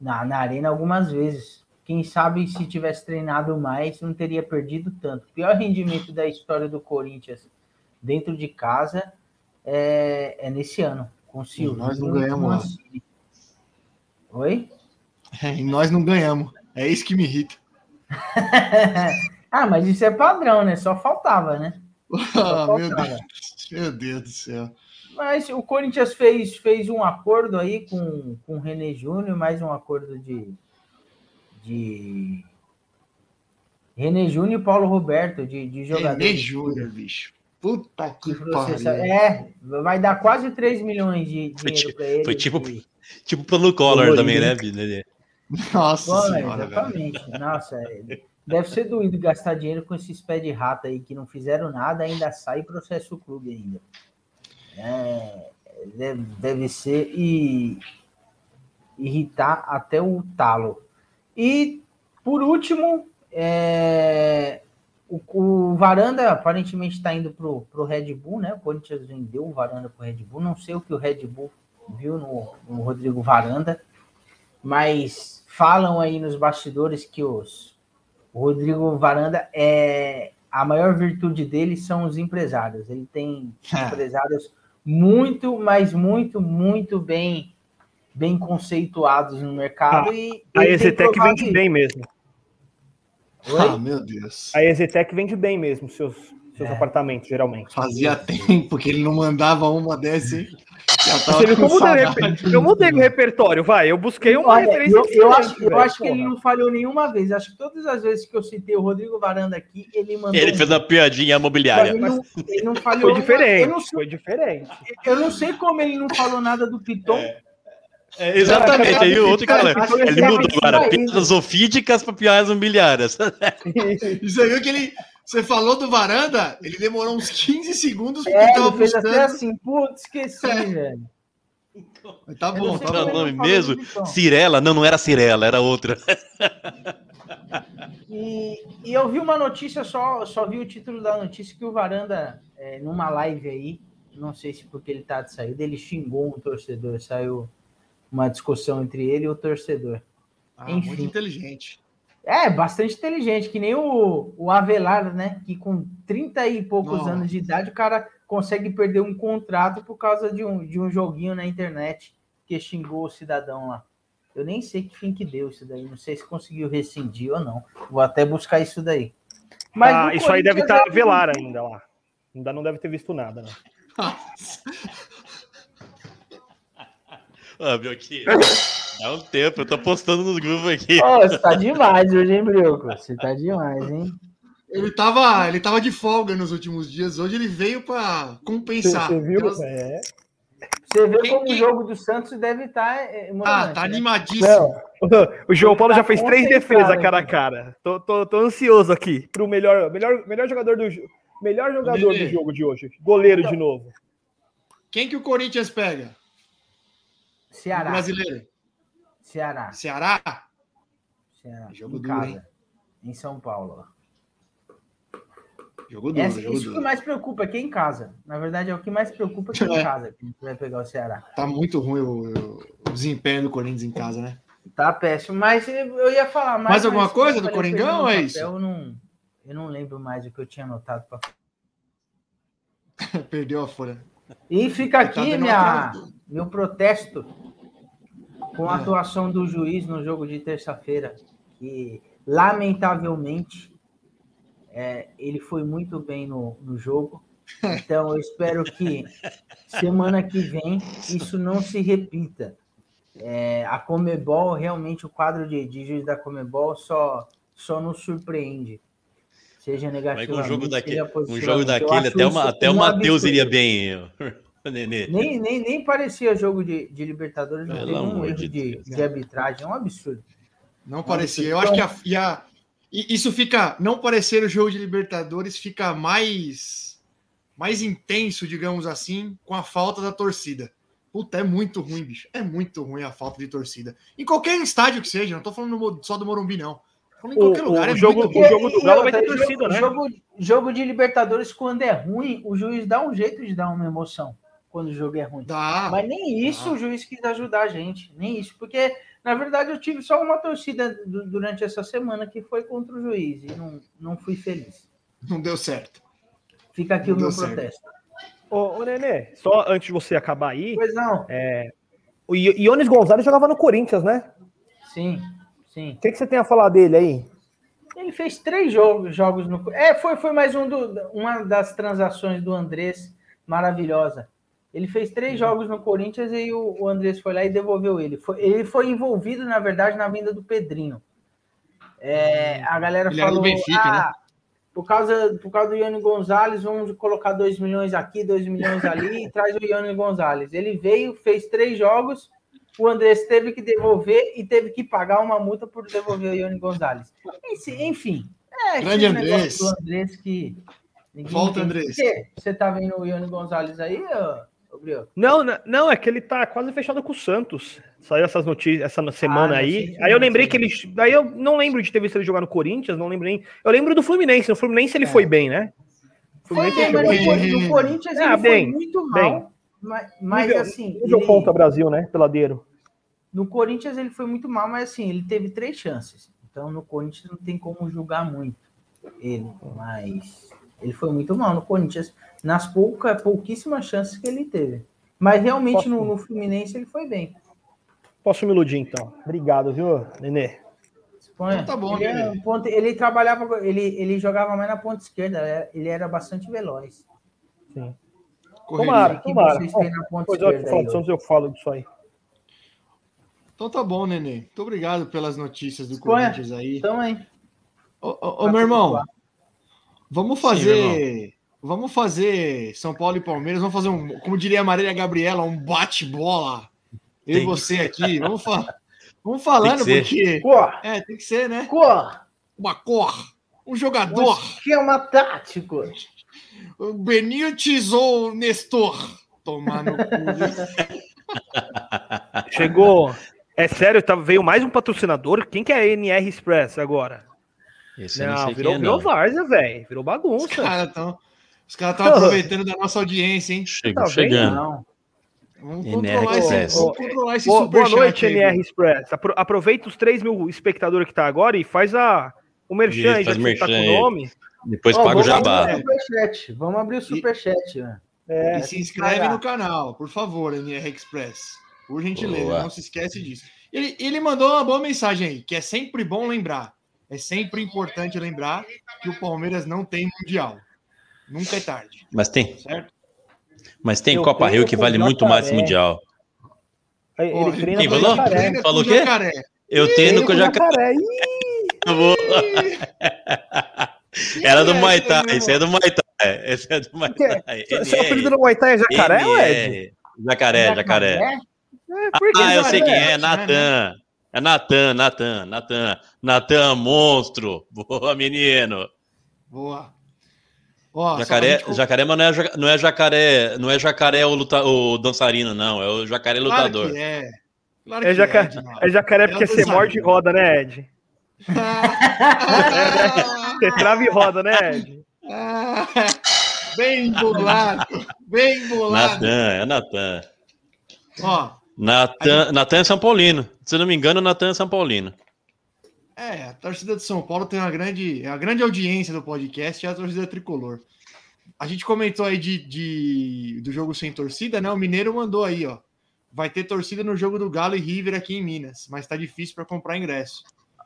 na, na arena algumas vezes. Quem sabe se tivesse treinado mais, não teria perdido tanto. Pior rendimento da história do Corinthians dentro de casa é, é nesse ano, com o Silvinho. nós não ganhamos. Mancini. Oi? É, e nós não ganhamos. É isso que me irrita. ah, mas isso é padrão, né? Só faltava, né? Ah, meu faltava. Deus. Meu Deus do céu. Mas o Corinthians fez, fez um acordo aí com, com o René Júnior, mais um acordo de. de René Júnior e Paulo Roberto, de, de jogadores. René Júnior, bicho. Puta que pariu. É, vai dar quase 3 milhões de Foi dinheiro para ele. foi tipo- E- Tipo pelo Collor também, né? Nenê? Nossa Bom, senhora, velho. exatamente. Nossa, é- Deve ser doído gastar dinheiro com esses pés de rato aí que não fizeram nada, ainda sai e processa o clube ainda. É, deve, deve ser e irritar até o talo. E por último, é, o, o, Varanda aparentemente está indo para o Red Bull, né? O Corinthians vendeu o Varanda para o Red Bull. Não sei o que o Red Bull viu no, no Rodrigo Varanda, mas falam aí nos bastidores que os, o Rodrigo Varanda é a maior virtude dele são os empresários. Ele tem empresários muito, mas muito, muito bem bem conceituados no mercado. Ah, e a Exetec vende bem mesmo. Oi? Ah, meu Deus. A Exetec vende bem mesmo seus, seus é. apartamentos, geralmente. Fazia tempo que ele não mandava uma dessa, hein? Eu mudei, eu mudei o repertório, vai. Eu busquei uma Olha, referência. Eu, eu acho, eu acho que ele não falhou nenhuma vez. Acho que todas as vezes que eu citei o Rodrigo Varanda aqui, ele mandou. Ele fez uma piadinha imobiliária. Ele não, ele não falhou. Foi diferente. Não, foi diferente. Eu não sei como ele não falou nada do Piton. É. É, exatamente, aí o outro cara, ele mudou agora, piadas ofídicas para piadas imobiliárias. Você viu que ele, você falou do varanda, ele demorou uns 15 segundos porque é, tava ele fez buscando. até assim, putz, esqueci, é. velho. Tá bom, tá bom. nome mesmo? Cirela? Não, não era Cirela, era outra. E, e, eu vi uma notícia, só, só vi o título da notícia que o Varanda, é, numa live aí, não sei se porque ele tá de saída, ele xingou um torcedor, saiu uma discussão entre ele e o torcedor. Ah, Enfim. Muito inteligente. É, bastante inteligente, que nem o, o Avelar, né? Que com 30 e poucos Nossa. anos de idade, o cara consegue perder um contrato por causa de um, de um joguinho na internet que xingou o cidadão lá. Eu nem sei que fim que deu isso daí, não sei se conseguiu rescindir ou não. Vou até buscar isso daí. Mas ah, isso aí deve estar tá Avelar ainda lá. Ainda não deve ter visto nada, né? Ah, meu aqui. Dá um tempo, eu tô postando nos grupos aqui. Oh, você tá demais hoje, hein, Brioco? Você tá demais, hein? Ele tava, ele tava de folga nos últimos dias. Hoje ele veio para compensar. Você, viu? É. Você vê como o jogo do Santos deve estar. Tá, é, ah, tá né? animadíssimo. O João Paulo tá já fez três defesas cara a cara. Tô, tô, tô ansioso aqui pro melhor, melhor, melhor jogador do melhor jogador do jogo de hoje. Goleiro então, de novo. Quem que o Corinthians pega? Ceará. Brasileiro. Ceará. Ceará? Ceará. Jogo em duro, casa. Hein? Em São Paulo. Jogo duro, Essa, jogo isso duro. que mais preocupa aqui em casa. Na verdade, é o que mais preocupa aqui é. em casa, que a gente vai pegar o Ceará. Tá muito ruim o, o desempenho do Corinthians em casa, né? Tá péssimo, mas eu ia falar mais. Mais alguma coisa do Coringão ou é isso? Eu não, eu não lembro mais o que eu tinha anotado para. Perdeu a folha. E fica aqui tá minha, meu protesto com a atuação do juiz no jogo de terça-feira, que lamentavelmente é, ele foi muito bem no, no jogo. Então eu espero que semana que vem isso não se repita. É, a Comebol, realmente o quadro de, de juiz da Comebol só, só nos surpreende. Seja negativo. um jogo, daquele, um jogo daquele, até, uma, até o Matheus iria bem. Nenê. Nem, nem, nem parecia jogo de, de Libertadores, não teve um erro de, de, de, arbitragem, é um absurdo. Não um parecia. Absurdo. Eu acho que a, a, isso fica, não parecer o jogo de Libertadores fica mais, mais intenso, digamos assim, com a falta da torcida. Puta, é muito ruim, bicho. É muito ruim a falta de torcida. Em qualquer estádio que seja, não tô falando só do Morumbi, não. Em qualquer o, lugar, o, é jogo, o jogo do Galo vai ter torcida, né? Jogo, jogo de Libertadores, quando é ruim, o juiz dá um jeito de dar uma emoção quando o jogo é ruim. Dá, Mas nem isso dá. o juiz quis ajudar a gente, nem isso, porque na verdade eu tive só uma torcida durante essa semana que foi contra o juiz e não, não fui feliz. Não deu certo. Fica aqui não o meu protesto. Ô, ô, Nenê, só antes de você acabar aí. Pois não. É, o Iones Gonzalez jogava no Corinthians, né? Sim, sim. O que, que você tem a falar dele aí? Ele fez três jogos, jogos no. É, foi, foi mais um do, uma das transações do Andrés maravilhosa. Ele fez três uhum. jogos no Corinthians e o, o Andrés foi lá e devolveu ele. Foi, ele foi envolvido, na verdade, na vinda do Pedrinho. É, a galera ele falou. Benfica, ah, né? por, causa, por causa do Ione Gonzalez, vamos colocar 2 milhões aqui, 2 milhões ali e traz o Ione Gonzalez. Ele veio, fez três jogos, o Andrés teve que devolver e teve que pagar uma multa por devolver o Ione Gonzalez. Enfim, É, Grande Andrés. Andrés que. Volta. Andrés. Você tá vendo o Ione Gonzalez aí, Brioco? Não, não, é que ele tá quase fechado com o Santos. Saiu essas notícias essa semana não aí. sei Aí eu não, lembrei que ele. Daí eu não lembro de ter visto ele jogar no Corinthians, não lembro nem. Eu lembro do Fluminense. No Fluminense ele É. foi bem, né? O Foi Fluminense bem, mas no, Corinthians Ah, ele bem, foi muito bem. mal. Mas, mas Nível- assim. nível ele- ponta Brasil, né? Peladeiro. No Corinthians ele foi muito mal, mas assim, ele teve três chances. Então no Corinthians não tem como julgar muito ele. Mas ele foi muito mal no Corinthians, nas pouca, pouquíssimas chances que ele teve. Mas realmente Posso- no, no Fluminense ele foi bem. Posso me iludir, então. Obrigado, viu, Nenê? Então tá bom, ele, né, era um ponta- ele trabalhava, ele, ele jogava mais na ponta esquerda, é, ele era bastante veloz. Sim. Correria. Tomara, tomara. vocês têm na ponta Depois eu esquerda falo aí, do Santos, eu falo disso aí. Então tá bom, Nenê. Muito obrigado pelas notícias do Espanha. Corinthians aí. Então, hein? Ô, ô, ô, meu irmão, vamos Sim, fazer. Vamos fazer São Paulo e Palmeiras. Vamos fazer um, como diria a Marília Gabriela, um bate-bola. Eu e você aqui. Vamos, fa vamos falando, Tem que porque. Pô, É, tem que ser, né? pô, Uma cor. Um um jogador. esquema tático. O Benítez ou o Nestor? Tomar no cu. Chegou. É sério, tá, veio mais um patrocinador? Quem que é a NR Express agora? Esse não, Não, sei virou, é, virou não. várzea, velho. Virou Os bagunça. caras estão. Os caras estão aproveitando da nossa audiência, hein? Chegou Tá chegando. Não. Vamos controlar, Express. esse, vamos controlar esse Boa, noite, aí, NR Express. Apro- aproveita os 3 mil espectadores que tá agora e faz a, o merchan Isso, aí, já que tá com o nome. Depois Ó, paga o jabá. Vamos abrir o superchat. né? É, E se inscreve no canal, por favor, NR Express. Por gentileza, Boa. não se esquece disso. Ele, ele mandou uma boa mensagem aí, que é sempre bom lembrar. É sempre importante lembrar que o Palmeiras não tem Mundial. Nunca é tarde, Mas tem, certo? mas tem Eu Copa Rio que vale muito mais que. Mundial. Ele treina quem falou? jacaré. Falou o quê? jacaré. Eu tenho Treina no com o Jacaré. Era do é Muay esse, Thai, meu esse é do Muay Thai. Esse é do Thai. Seu apelido no Muay Thai é jacaré. Ed? Jacaré, jacaré. É, Ah, eu sei quem é, Natan. É Natan, Natan, Natan. Natan, monstro. Boa, menino. Boa. Jacaré, gente- jacaré, mas não é, não é jacaré, não é jacaré o, luta, o dançarino, não. É o jacaré Claro lutador. que é. Claro É, que jaca... Edinaldo. é jacaré É porque você morde e roda, né, Ed? Você trava e roda, né, Ed? Bem bolado, bem bolado. Natan, é Natan. Ó, Natan, Natan é São Paulino. Se eu não me engano, Natan é São Paulino. É, a torcida de São Paulo tem uma grande, a grande audiência do podcast é a torcida tricolor. A gente comentou aí de, de- do jogo sem torcida, né? O Mineiro mandou aí, ó. Vai ter torcida no jogo do Galo e River aqui em Minas, mas tá difícil para comprar ingresso.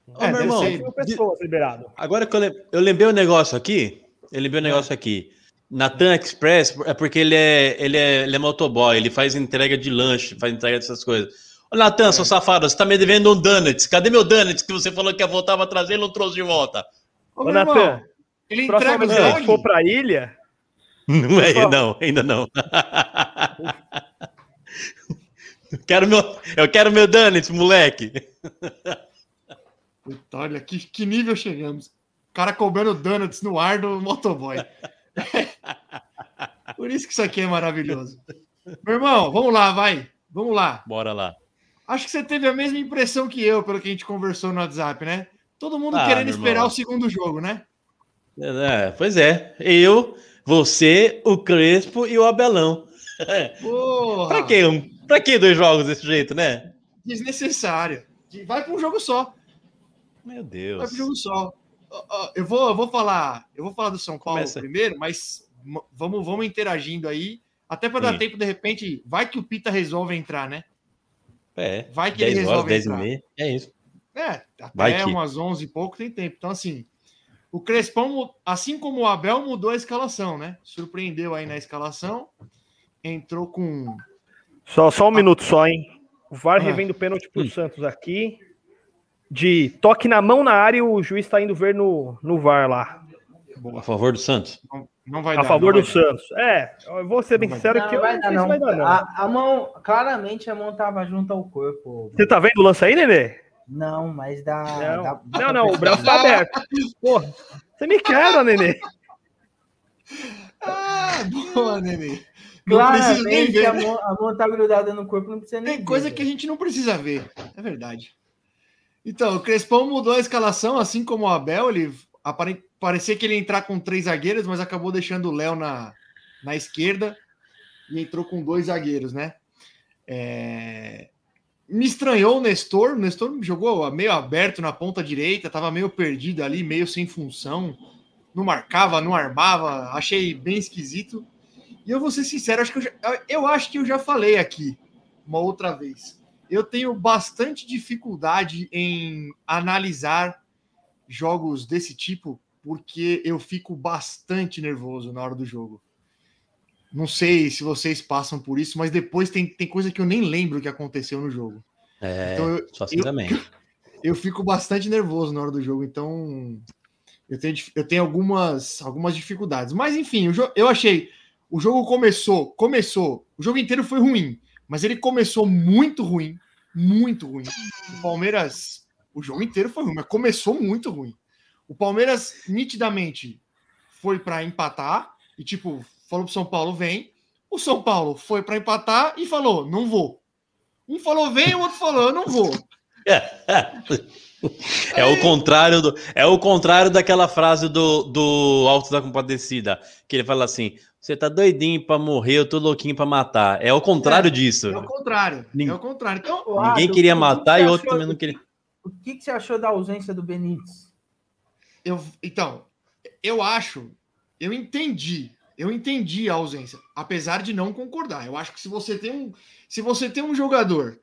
Ô, É, meu irmão, ser- pessoas liberado. Agora que eu, lem- eu lembrei um negócio aqui, eu lembrei um negócio aqui. Natan Express é porque ele é, ele, é, ele é motoboy, ele faz entrega de lanche, faz entrega dessas coisas. Natan, seu safado, você tá me devendo um donuts. Cadê meu donuts que você falou que ia voltar pra trazer e não trouxe de volta? Ô, Ô, Natan, ele entrega vez que for pra ilha, Não é, não, ainda não. quero meu, eu quero meu donuts, moleque. Puta, olha, que, que nível chegamos. O cara cobrando donuts no ar do motoboy. Por isso que isso aqui é maravilhoso. Meu irmão, vamos lá, vai. Vamos lá. Bora lá. Acho que você teve a mesma impressão que eu, pelo que a gente conversou no WhatsApp, né? Todo mundo Ah, querendo esperar o segundo jogo, né? É, pois é, eu, você, o Crespo e o Abelão. Porra! Pra que, um, pra que dois jogos desse jeito, né? Desnecessário. Vai para um jogo só. Meu Vai Deus. pro jogo só. Eu vou, eu vou falar, eu vou falar do São Paulo Começa. primeiro, mas vamos, vamos interagindo aí, até para dar tempo de repente, vai que o Pita resolve entrar, né? É, Vai que ele 10 horas, resolve 10 e entrar. meia. É isso. É, até Vai que. umas 11 e pouco tem tempo. Então assim, o Crespão, assim como o Abel mudou a escalação, né? Surpreendeu aí na escalação. Entrou com Só, só um minuto só, hein? O VAR Ah. revendo o pênalti pro Hum. Santos aqui. De toque na mão na área, o juiz tá indo ver no, no VAR lá. A favor do Santos. não, não vai A dar, favor não do dar. Santos. É, eu vou ser bem Não sincero que vai não dar, não. vai dar, não. A, a mão, claramente a mão tava junto ao corpo. Você tá vendo o lance aí, Nenê? Não, mas dá. Não, dá- dá não, não, o braço tá aberto. Porra, você me quebra, Nenê. Ah, boa, Nenê. Não precisa nem Claramente a ver. mão, a mão tá grudada no corpo, não precisa nem Tem coisa ver, que a gente não precisa ver. É verdade. Então, o Crespão mudou a escalação, assim como o Abel. Ele parecia que ele ia entrar com três zagueiros, mas acabou deixando o Léo na, na esquerda e entrou com dois zagueiros, né? É, Me estranhou o Nestor. O Nestor jogou meio aberto na ponta direita, estava meio perdido ali, meio sem função. Não marcava, não armava. Achei bem esquisito. E eu vou ser sincero, acho que eu, já, eu acho que eu já falei aqui uma outra vez. Eu tenho bastante dificuldade em analisar jogos desse tipo, porque eu fico bastante nervoso na hora do jogo. Não sei se vocês passam por isso, mas depois tem, tem coisa que eu nem lembro que aconteceu no jogo. É, Então eu- só assim eu- também. Eu fico bastante nervoso na hora do jogo, então eu tenho, eu tenho algumas, algumas dificuldades. Mas enfim, jo- eu achei. O jogo começou, começou. O jogo inteiro foi ruim, mas ele começou muito ruim, muito ruim. O Palmeiras, o jogo inteiro foi ruim, mas começou muito ruim. O Palmeiras nitidamente foi para empatar e tipo falou pro São Paulo vem. O São Paulo foi para empatar e falou não vou. Um falou vem, o outro falou eu não vou. É o contrário do, é o contrário daquela frase do, do Alto da Compadecida, que ele fala assim: "Você tá doidinho pra morrer, eu tô louquinho pra matar". É o contrário É, disso. É o contrário. Nin- É o contrário. Então, Ninguém Arthur, queria matar que e outro também não queria. O que, que você achou da ausência do Benítez? eu, então, eu acho, eu entendi, eu entendi a ausência, apesar de não concordar. Eu acho que se você tem um, se você tem um jogador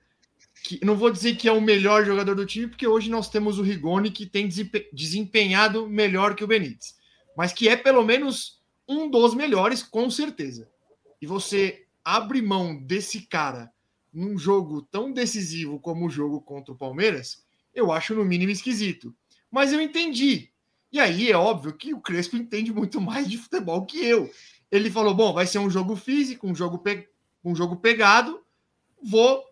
que não vou dizer que é o melhor jogador do time, porque hoje nós temos o Rigoni que tem desempe- desempenhado melhor que o Benítez, mas que é pelo menos um dos melhores, com certeza. E você abre mão desse cara num jogo tão decisivo como o jogo contra o Palmeiras, eu acho no mínimo esquisito. Mas eu entendi. E aí é óbvio que o Crespo entende muito mais de futebol que eu. Ele falou: bom, vai ser um jogo físico, um jogo, pe... um jogo pegado, vou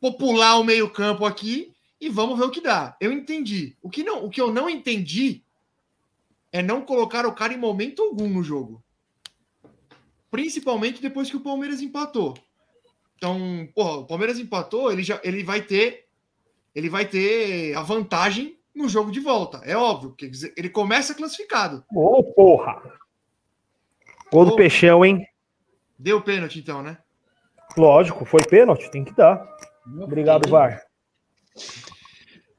popular o meio-campo aqui e vamos ver o que dá. Eu entendi. O que, não, o que eu não entendi é não colocar o cara em momento algum no jogo. Principalmente depois que o Palmeiras empatou. Então, porra, o Palmeiras empatou, ele já ele vai ter ele vai ter a vantagem no jogo de volta. É óbvio, porque ele começa classificado. Ô, porra. Gol do Ô. Peixão, hein? Deu pênalti então, né? Lógico, foi pênalti, tem que dar. Obrigado, VAR.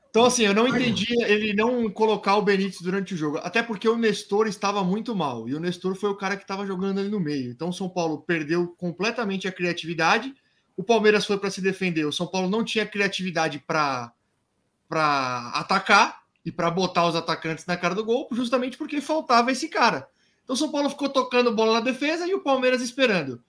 Então, assim, eu não entendi ele não colocar o Benítez durante o jogo. Até porque o Nestor estava muito mal. E o Nestor foi o cara que estava jogando ali no meio. Então, o São Paulo perdeu completamente a criatividade. O Palmeiras foi para se defender. O São Paulo não tinha criatividade para atacar e para botar os atacantes na cara do gol, justamente porque faltava esse cara. Então, o São Paulo ficou tocando bola na defesa e o Palmeiras esperando.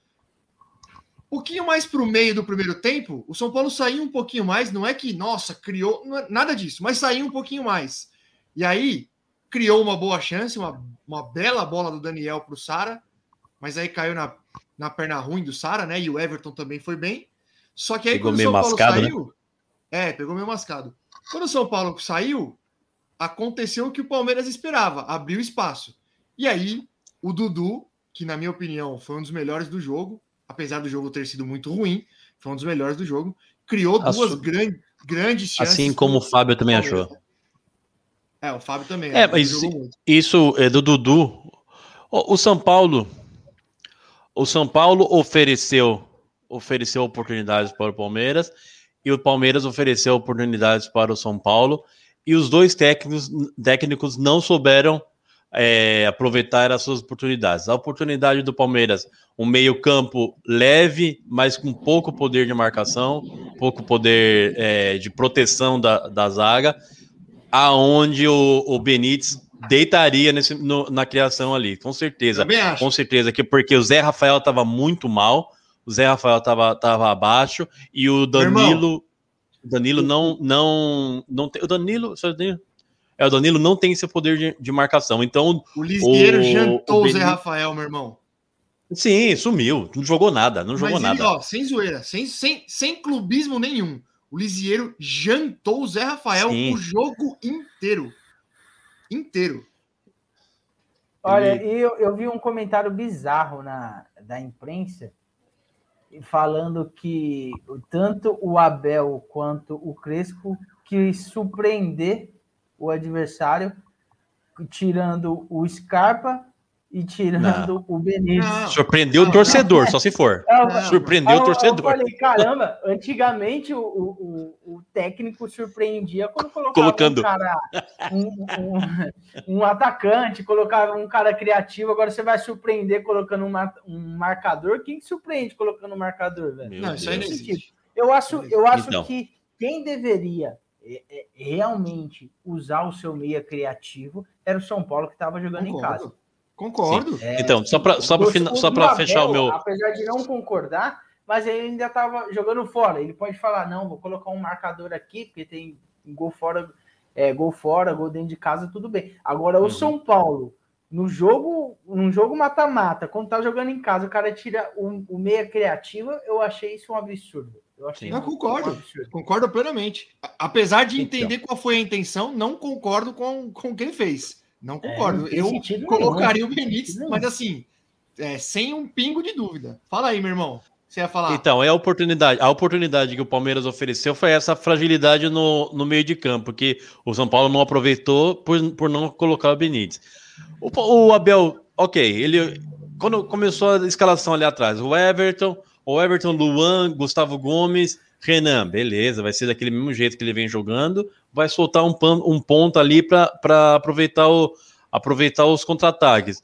Um pouquinho mais para o meio do primeiro tempo, o São Paulo saiu um pouquinho mais. Não é que, nossa, criou, é nada disso, mas saiu um pouquinho mais. E aí criou uma boa chance, uma, uma bela bola do Daniel para o Sara, mas aí caiu na, na perna ruim do Sara, né? E o Everton também foi bem. Só que aí Pegou quando o São Paulo mascado, né? saiu, é, pegou meio mascado. Quando o São Paulo saiu, aconteceu o que o Palmeiras esperava, abriu espaço. E aí o Dudu, que na minha opinião foi um dos melhores do jogo, apesar do jogo ter sido muito ruim, foi um dos melhores do jogo, criou Assu- duas gran- grandes chances. Assim como o Fábio também achou. É, o Fábio também. É, mas. Isso é do Dudu. O São Paulo, o São Paulo ofereceu ofereceu oportunidades para o Palmeiras e o Palmeiras ofereceu oportunidades para o São Paulo e os dois técnicos, técnicos não souberam é, aproveitar as suas oportunidades. A oportunidade do Palmeiras, um meio campo leve, mas com pouco poder de marcação, pouco poder é, de proteção da, da zaga, aonde o, o Benítez deitaria nesse, no- na criação ali, com certeza. Com certeza, que porque o Zé Rafael estava muito mal, o Zé Rafael estava tava abaixo e o Danilo, o Danilo não não não tem, o Danilo, é o Danilo não tem esse poder de, de marcação. Então, O Lisieiro jantou o o Zé Rafael, meu irmão. sim, sumiu, não jogou nada, não jogou Mas ele, nada. ó, sem zoeira, sem, sem, sem clubismo nenhum. O Lisieiro jantou o Zé Rafael Sim. o jogo inteiro. Inteiro. Olha, e eu, eu vi um comentário bizarro na, da imprensa falando que tanto o Abel quanto o Crespo quis surpreender o adversário, tirando o Scarpa e tirando o Benítez. Não. Surpreendeu o Não, torcedor, só se for. Eu- Surpreendeu eu- o torcedor. Eu falei, caramba, antigamente o, o, o- técnico surpreendia quando colocava Colocando. um cara, um, um- um atacante, colocava um cara criativo, agora você vai surpreender colocando um, um marcador. Quem que surpreende colocando um marcador, velho? Meu Não, isso aí não existe. Eu acho, eu acho Então. que quem deveria é, é, realmente usar o seu meia criativo era o São Paulo que estava jogando em casa. Concordo. Concordo. É, Então, só para só pra, só Abel, fechar o meu. Apesar de não concordar, mas ele ainda estava jogando fora. Ele pode falar: não, vou colocar um marcador aqui, porque tem gol fora, é, gol fora, gol dentro de casa, tudo bem. Agora, o Uhum. São Paulo, no jogo, num jogo mata-mata, quando tá jogando em casa, o cara tira o, o meia criativa, eu achei isso um absurdo. Eu achei Sim. Um- concordo. um absurdo. Concordo plenamente. Apesar de Então. entender qual foi a intenção, não concordo com, com o que ele fez. Não É, concordo. não tem Eu sentido nenhum, colocaria o não Benítez, mas assim, é, sem um pingo de dúvida. Fala aí, meu irmão. Você ia falar. Então, é a oportunidade. A oportunidade que o Palmeiras ofereceu foi essa fragilidade no, no meio de campo, que o São Paulo não aproveitou por, por não colocar o Benítez. O, o Abel, ok, ele. Quando começou a escalação ali atrás, o Everton, o Everton, Luan, Gustavo Gomes, Renan, beleza, vai ser daquele mesmo jeito que ele vem jogando, vai soltar um, pan- um ponto ali para aproveitar, o, aproveitar os contra-ataques.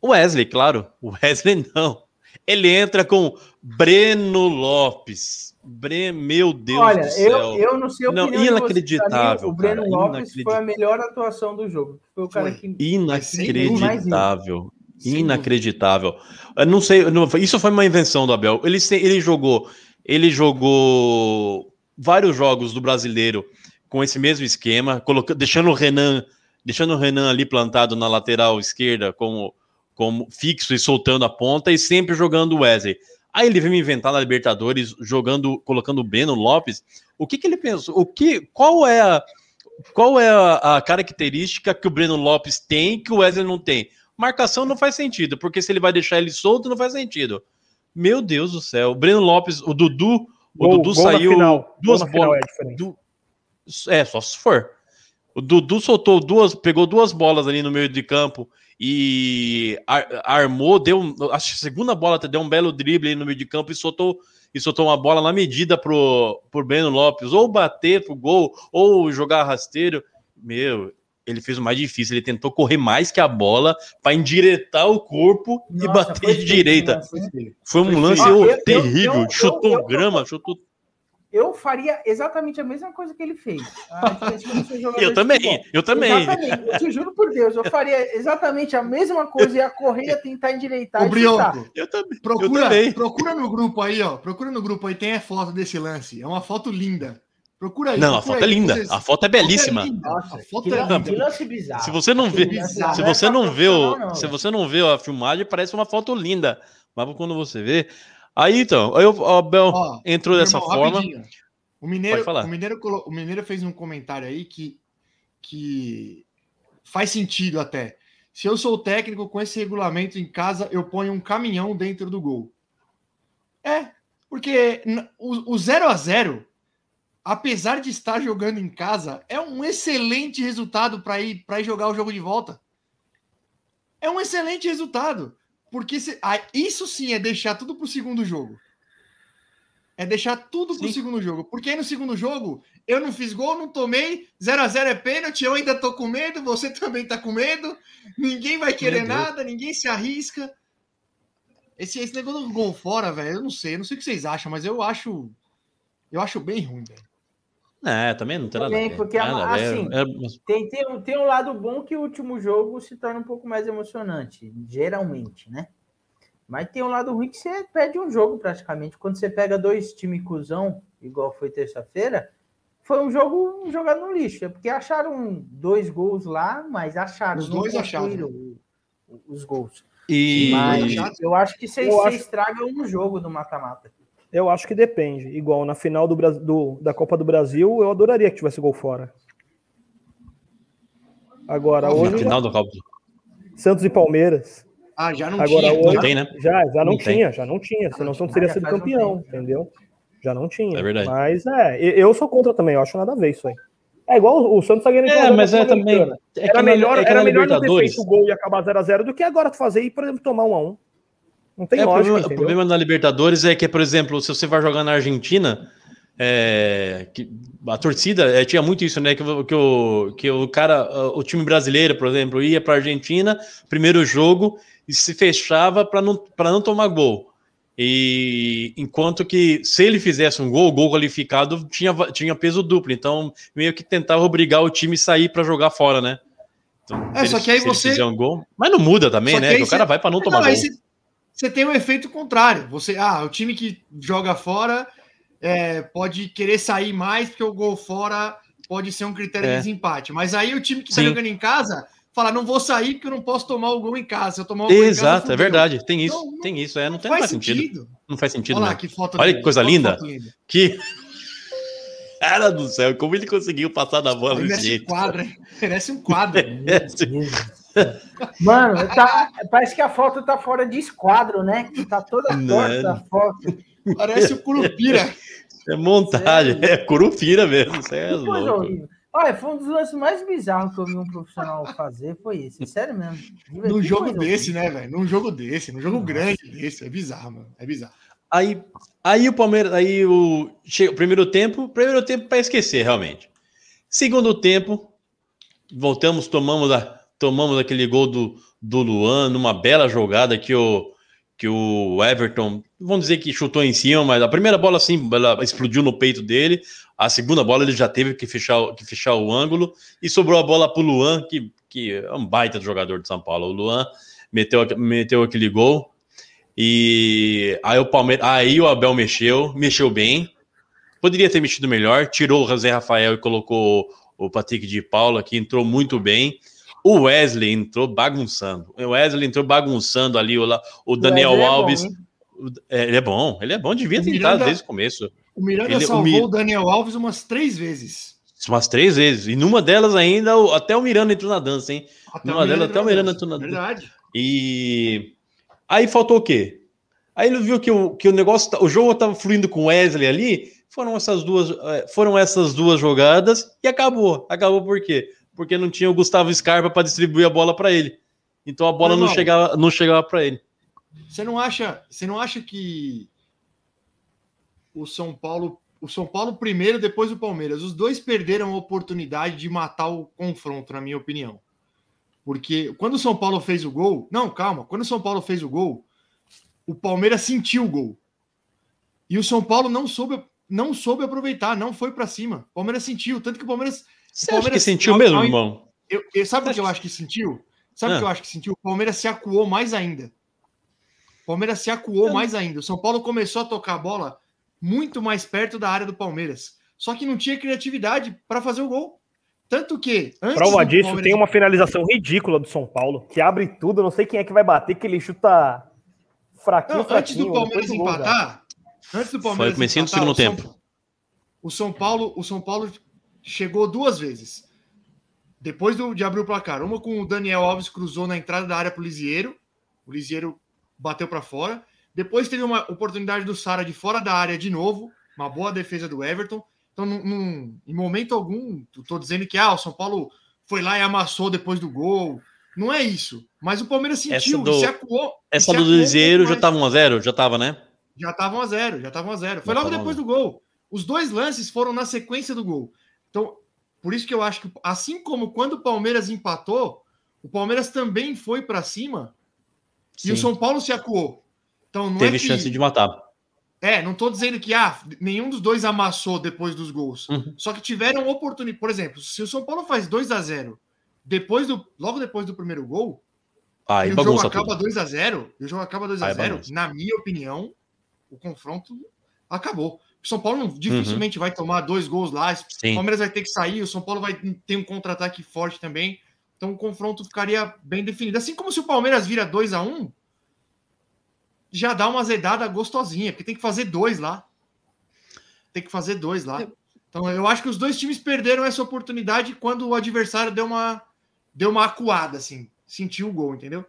O Wesley, claro, o Wesley não. Ele entra com Breno Lopes. Bre... Meu Deus Olha, do céu. eu, eu não sei Não, vocês. inacreditável, Pra mim, O Breno cara, Lopes foi a melhor atuação do jogo. Foi o cara Foi. que Inacreditável. Inacreditável. Eu não sei, não, isso foi uma invenção do Abel. Ele, ele jogou, ele jogou vários jogos do brasileiro com esse mesmo esquema, coloca, deixando o Renan, deixando o Renan ali plantado na lateral esquerda como, como fixo e soltando a ponta e sempre jogando o Wesley. Aí ele veio me inventar na Libertadores jogando, colocando o Breno Lopes. O que que ele pensou? O que, qual é a qual é a, a característica que o Breno Lopes tem que o Wesley não tem? Marcação não faz sentido, porque se ele vai deixar ele solto, não faz sentido. Meu Deus do céu. O Breno Lopes, o Dudu, o Gol- Dudu gol saiu final. duas na final bolas. é É, só se for. O Dudu soltou duas, pegou duas bolas ali no meio de campo e ar- armou, deu, acho que a segunda bola até deu um belo drible no meio de campo e soltou, e soltou uma bola na medida pro, pro Breno Lopes, ou bater pro gol, ou jogar rasteiro. Meu, ele fez o mais difícil, ele tentou correr mais que a bola para endireitar o corpo e Nossa, bater foi de direita. nossa, foi. Foi um lance Ah, eu- terrível, eu- eu- chutou grama, chutou Eu faria exatamente a mesma coisa que ele fez. A diferença é que eu Eu de também, eu também. Exatamente. Eu te juro por Deus, eu faria exatamente a mesma coisa, ia correr, ia tentar endireitar e chutar. Brioco, Eu também. procura, também. procura no grupo aí, ó. Procura no grupo aí, tem a foto desse lance. É uma foto linda. Procura aí. Não, a procura foto é aí, linda. vocês- A foto é belíssima. linda. Nossa, A foto que, é lance, linda. que lance bizarro. Se você não vê, bizarro. se é você não vê o, se velho. você não vê a filmagem, parece uma foto linda. Mas quando você vê, aí então, aí o Abel Ó, entrou dessa irmão, forma. rapidinho. O Mineiro, o Mineiro, o Mineiro fez um comentário aí que, que faz sentido até. Se eu sou o técnico com esse regulamento em casa, eu ponho um caminhão dentro do gol. É, porque o, o 0 a 0 apesar de estar jogando em casa, é um excelente resultado para ir para ir jogar o jogo de volta. É um excelente resultado, porque se- ah, isso sim é deixar tudo para o segundo jogo. É deixar tudo pro Sim. segundo jogo. Porque aí no segundo jogo, eu não fiz gol, não tomei, 0 a 0 é pênalti, eu ainda tô com medo, você também tá com medo, ninguém vai querer nada, ninguém se arrisca. Esse, esse negócio do gol fora, velho, eu não sei, eu não sei o que vocês acham, mas eu acho. Eu acho bem ruim, velho. É, também não tem nada Também, porque, Nada a ver. assim, É- Tem, tem, um- tem um lado bom que o último jogo se torna um pouco mais emocionante, geralmente, né? Mas tem um lado ruim que você perde um jogo praticamente. Quando você pega dois times cuzão, igual foi terça-feira, foi um jogo jogado no lixo. É porque acharam dois gols lá, mas acharam. Os dois acharam. o- Os gols. E, Mas eu acho que você, Eu você acho- estraga um jogo do mata-mata. Eu acho que depende. Igual na final do, do- da Copa do Brasil, eu adoraria que tivesse gol fora. Agora, Na Na hoje, final do Copa. Santos e Palmeiras. Ah, já não Agora tinha. hoje- Não tem, né? Já, já não, Não tem. tinha, já não tinha. Senão o Santos teria Já sido um campeão, tempo. entendeu? Já não tinha. É verdade. Mas é, eu sou contra também, eu acho nada a ver isso aí. É igual o- Santos tá ganhando É, mas é também. É Era melhor, é que era melhor não ter feito o gol e acabar 0x0 do que agora fazer e, por exemplo, tomar 1x1. Não tem É, o, lógica, problema, o problema da Libertadores é que, por exemplo, se você vai jogar na Argentina, é, que a torcida é, tinha muito isso, né? Que, o- que, o, que o cara, o time brasileiro, por exemplo, ia para a Argentina, primeiro jogo, e se fechava para não, pra não tomar gol. E enquanto que se ele fizesse um gol, gol qualificado tinha, tinha peso duplo. Então, meio que tentava obrigar o time a sair para jogar fora, né? Então, É, se só ele- que aí você- um gol. Mas não muda também, Só né? o cara você- vai para não tomar Não, gol. Você, tem um efeito contrário. Você, ah, o time que joga fora é, pode querer sair mais porque o gol fora pode ser um critério É. de desempate. Mas aí o time que está jogando em casa fala, não vou sair porque eu não posso tomar o gol em casa. Se eu tomar o gol em casa, Exato, é verdade. Tem isso, Não, não- tem isso. É, não, tem, não faz sentido. sentido. Não faz sentido, Olha lá não. que foto Olha que coisa linda. Que. Cara do céu, como ele conseguiu passar da bola desse Parece um quadro, hein? Parece um quadro. Mano, tá- parece que a foto tá fora de esquadro, né? Tá toda torta a foto. Parece o Curupira. É montagem, é curupira mesmo. Isso é louco. Olha, foi um dos lances mais bizarros que eu vi um profissional fazer, foi esse. Sério mesmo. Num jogo desse, horrível. né, velho? Num jogo desse, num jogo grande desse. É bizarro, mano. É bizarro. Aí, aí o Palmeiras, aí o, chega, o primeiro tempo, primeiro tempo para esquecer, realmente. Segundo tempo, voltamos, tomamos, a, tomamos aquele gol do, do Luan, numa bela jogada que o, que o Everton, vamos dizer que chutou em cima, mas a primeira bola assim, ela explodiu no peito dele, a segunda bola ele já teve que fechar, que fechar o ângulo, e sobrou a bola para o Luan, que, que é um baita jogador de São Paulo. O Luan meteu, meteu aquele gol, e aí o Palmeiras, aí o Abel mexeu, mexeu bem. Poderia ter mexido melhor, tirou o Zé Rafael e colocou o Patrick de Paula, que entrou muito bem. O Wesley entrou bagunçando. O Wesley entrou bagunçando ali, o, o Daniel é bom, Alves. o- é, ele é bom, ele é bom, devia O ter Miranda- desde o começo. O Miranda Ele- o salvou Mi- o Daniel Alves umas três vezes. Umas três vezes. E numa delas ainda, o- até o Miranda entrou na dança, hein? Até Numa delas, até o Miranda entrou na- Verdade. E aí faltou o quê? Aí ele viu que o, que o negócio, tá- o jogo estava fluindo com o Wesley ali. Foram essas duas, eh, foram essas duas jogadas e acabou. Acabou por quê? Porque não tinha o Gustavo Scarpa para distribuir a bola para ele. Então a bola não Irmão. chegava, não chegava para ele. Você não acha, você não acha que o São Paulo, o São Paulo primeiro, depois o Palmeiras, os dois perderam a oportunidade de matar o confronto, na minha opinião. Porque quando o São Paulo fez o gol, não, calma, quando o São Paulo fez o gol, o Palmeiras sentiu o gol. E o São Paulo não soube, não soube aproveitar, não foi para cima. O Palmeiras sentiu, tanto que o Palmeiras Você acha que Palmeiras- sentiu ao- mesmo, ao- irmão? eu, eu- sabe o que eu acho que sentiu? Sabe o Ah. que eu acho que sentiu? O Palmeiras se acuou mais ainda. O Palmeiras se acuou Eu- mais ainda. O São Paulo começou a tocar a bola muito mais perto da área do Palmeiras. Só que não tinha criatividade para fazer o gol. Tanto que. Antes Prova disso, Palmeiras- tem uma finalização ridícula do São Paulo, que abre tudo, eu não sei quem é que vai bater, que ele chuta fraquinho, Não, fraquinho. antes do Palmeiras do gol, já. empatar. Antes do Foi Palmeiras o comecinho do segundo o São- tempo. O São Paulo, o São Paulo chegou duas vezes. Depois do, de abrir o placar. Uma com o Daniel Alves cruzou na entrada da área para o Lisieiro. O Lisieiro bateu para fora. Depois teve uma oportunidade do Sara de fora da área de novo. Uma boa defesa do Everton. Então, num- num- em momento algum, estou dizendo que ah, o São Paulo foi lá e amassou depois do gol. Não é isso. Mas o Palmeiras sentiu do- e se acuou. Essa se do um Liseiro pouco já estava 1x0? Já estava, né? Já estavam a zero, já estavam a zero. Foi Já logo depois do gol. Os dois lances foram na sequência do gol. Então, por isso que eu acho que, assim como quando o Palmeiras empatou, o Palmeiras também foi para cima e o Sim. São Paulo se acuou. Então, não Teve é que... chance de matar. É, não tô dizendo que ah, nenhum dos dois amassou depois dos gols. Uhum. Só que tiveram oportunidade. Por exemplo, se o São Paulo faz 2 a 0 depois do, logo depois do primeiro gol, Aí e o jogo acaba tudo. 2 a 0 e o jogo acaba 2 a Aí 0 bagunça. na minha opinião, o confronto acabou. O São Paulo não- dificilmente vai tomar dois gols lá, o Uhum. Palmeiras vai ter que sair, o São Paulo vai ter um contra-ataque forte também. Então o confronto ficaria bem definido. Assim como se o Palmeiras vira 2 a 1 já dá uma azedada gostosinha, porque tem que fazer dois lá. Tem que fazer dois lá. Então eu acho que os dois times perderam essa oportunidade quando o adversário deu uma, deu uma acuada, assim, sentiu o gol, entendeu?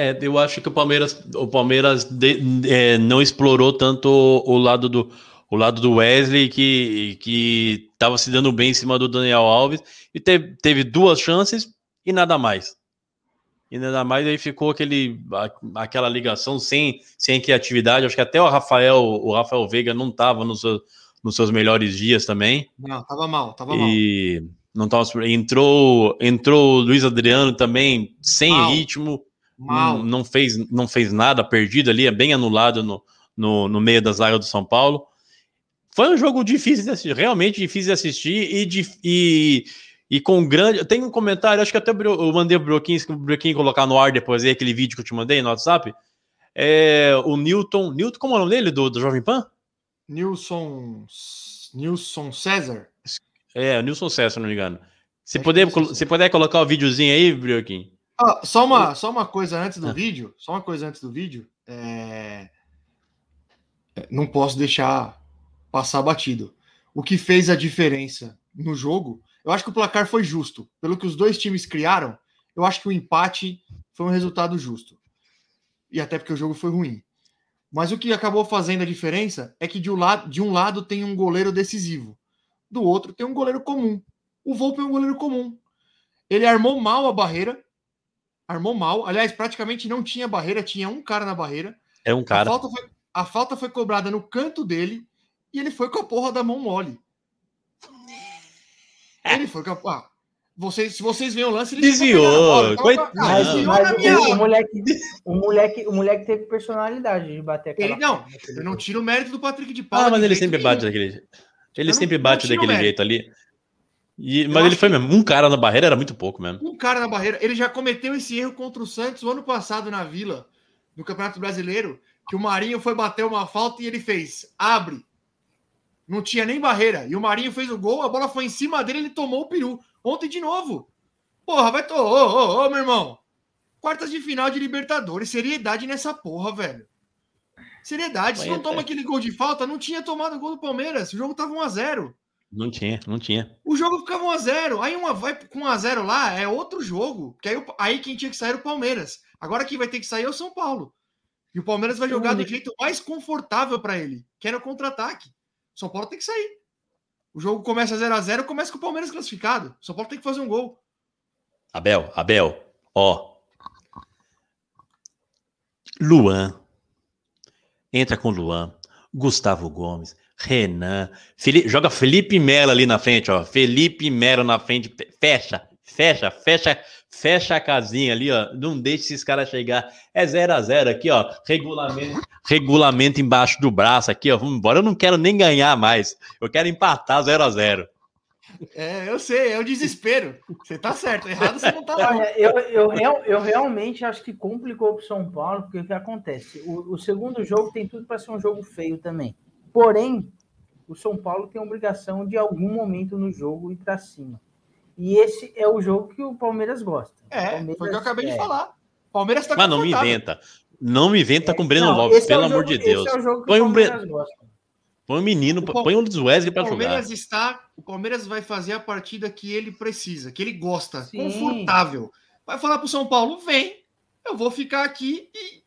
É, eu acho que o Palmeiras, o Palmeiras de, é, não explorou tanto o, o, lado do o lado do Wesley que que estava se dando bem em cima do Daniel Alves e teve, teve duas chances e nada mais. E nada mais aí ficou aquele aquela ligação sem sem criatividade. Acho que até o Rafael o Rafael Veiga não estava nos, nos seus melhores dias também. Não, tava mal, tava e... mal não tava entrou entrou o Luiz Adriano também sem mal. ritmo não, não, fez, não fez nada, perdido ali, é bem anulado no, no, no meio das áreas do São Paulo. Foi um jogo difícil de assistir, realmente difícil de assistir e, de, e, e com grande. Tem um comentário, acho que até eu mandei o Broquinho, o Broquinho colocar no ar depois aí, aquele vídeo que eu te mandei no WhatsApp. É, o Newton. Newton, como é o nome dele? Do, do Jovem Pan? Nilson. Nilson César? É, Nilson César, se não me engano. Se puder, se puder colocar o videozinho aí, Brioquinho. Ah, só, uma, só uma coisa antes do ah. vídeo. Só uma coisa antes do vídeo. É... Não posso deixar passar batido. O que fez a diferença no jogo, eu acho que o placar foi justo. Pelo que os dois times criaram, eu acho que o empate foi um resultado justo. E até porque o jogo foi ruim. Mas o que acabou fazendo a diferença é que de um lado, de um lado tem um goleiro decisivo, do outro tem um goleiro comum. O Volpe é um goleiro comum. Ele armou mal a barreira, armou mal. Aliás, praticamente não tinha barreira, tinha um cara na barreira. É um cara. A falta foi, a falta foi cobrada no canto dele e ele foi com a porra da mão mole. Ele foi com a. Ah, vocês, se vocês veem o lance, ele desviou. Coitado. Mas, mas o, o, moleque, o, moleque, o moleque teve personalidade de bater aquela. Ele, não, eu não tiro o mérito do Patrick de Paula. Ah, mas ele sempre bate daquele. Ele sempre bate daquele jeito ali. E, mas ele foi mesmo. Um cara na barreira era muito pouco mesmo. Um cara na barreira. Ele já cometeu esse erro contra o Santos o ano passado na Vila, no Campeonato Brasileiro, que o Marinho foi bater uma falta e ele fez abre. Não tinha nem barreira. E o Marinho fez o gol, a bola foi em cima dele, ele tomou o peru. Ontem de novo. Porra, vai. Ô, ô, ô, meu irmão. Quartas de final de Libertadores. Seriedade nessa porra, velho. Seriedade. Se não toma aquele gol de falta, não tinha tomado o gol do Palmeiras. O jogo tava 1x0. Não tinha, não tinha. O jogo ficava 1x0. Aí uma vai com 1x0 lá, é outro jogo. Que aí, aí quem tinha que sair era o Palmeiras. Agora quem vai ter que sair é o São Paulo. E o Palmeiras vai jogar do jeito mais confortável para ele, que é no contra-ataque. O São Paulo tem que sair. O jogo começa 0 a 0 começa com o Palmeiras classificado. O São Paulo tem que fazer um gol. Abel, Abel, ó. Luan. Entra com Luan. Gustavo Gomes. Renan, Felipe, joga Felipe Melo ali na frente, ó. Felipe Melo na frente, fecha, fecha, fecha, fecha a casinha ali, ó. Não deixe esses caras chegar. É 0 a 0 aqui, ó. Regulamento, regulamento embaixo do braço aqui, ó. Vamos embora. Eu não quero nem ganhar mais. Eu quero empatar 0 a 0 é, eu sei, é o desespero. Você tá certo, errado você não tá. eu, eu, eu, eu, realmente acho que complicou pro São Paulo, porque o que acontece? O, o segundo jogo tem tudo para ser um jogo feio também. Porém, o São Paulo tem a obrigação de, em algum momento no jogo, ir para cima. E esse é o jogo que o Palmeiras gosta. É, Palmeiras, foi o que eu acabei é. de falar. Palmeiras tá Mas não me inventa. Não me inventa é, com o Breno não, Lopes, pelo é amor de Deus. É põe um Breno. Põe um menino, o põe um Wesley para jogar. O Palmeiras está, o Palmeiras vai fazer a partida que ele precisa, que ele gosta, Sim. confortável. Vai falar para o São Paulo, vem, eu vou ficar aqui e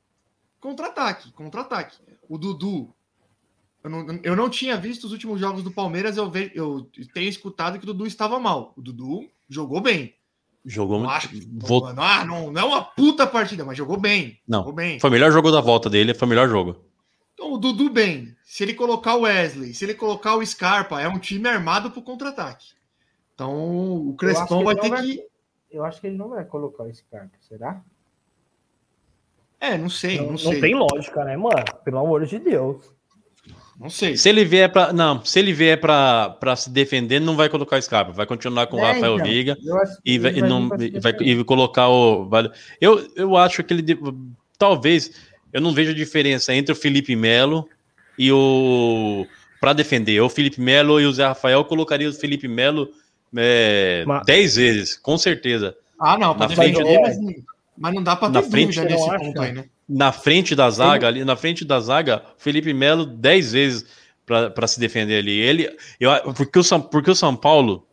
contra-ataque, contra-ataque. O Dudu eu não, eu não tinha visto os últimos jogos do Palmeiras, eu, ve, eu tenho escutado que o Dudu estava mal. O Dudu jogou bem. Jogou muito. Acho Volt... ah, não, não é uma puta partida, mas jogou bem. Não. Jogou bem. Foi o melhor jogo da volta dele, foi o melhor jogo. Então, o Dudu bem. Se ele colocar o Wesley, se ele colocar o Scarpa, é um time armado para o contra-ataque. Então, o Crespão vai ter vai... que. Eu acho que ele não vai colocar o Scarpa, será? É, não sei, não, não sei. Não tem lógica, né, mano? Pelo amor de Deus. Não sei. Se ele vier para não, se ele vier para se defender, não vai colocar o Scarpa, vai continuar com o é, Rafael então, Viga e vai, vai, não, vai, e colocar o. Eu, eu acho que ele talvez eu não vejo diferença entre o Felipe Melo e o para defender. O Felipe Melo e o Zé Rafael colocaria o Felipe Melo é, mas... dez vezes, com certeza. Ah, não, para defender, mas, mas, não dá para ter frente, nesse ponto aí, né? Na frente da zaga, ali na frente da zaga, Felipe Melo 10 vezes para se defender ali. Ele, eu, porque, o São, porque o São Paulo,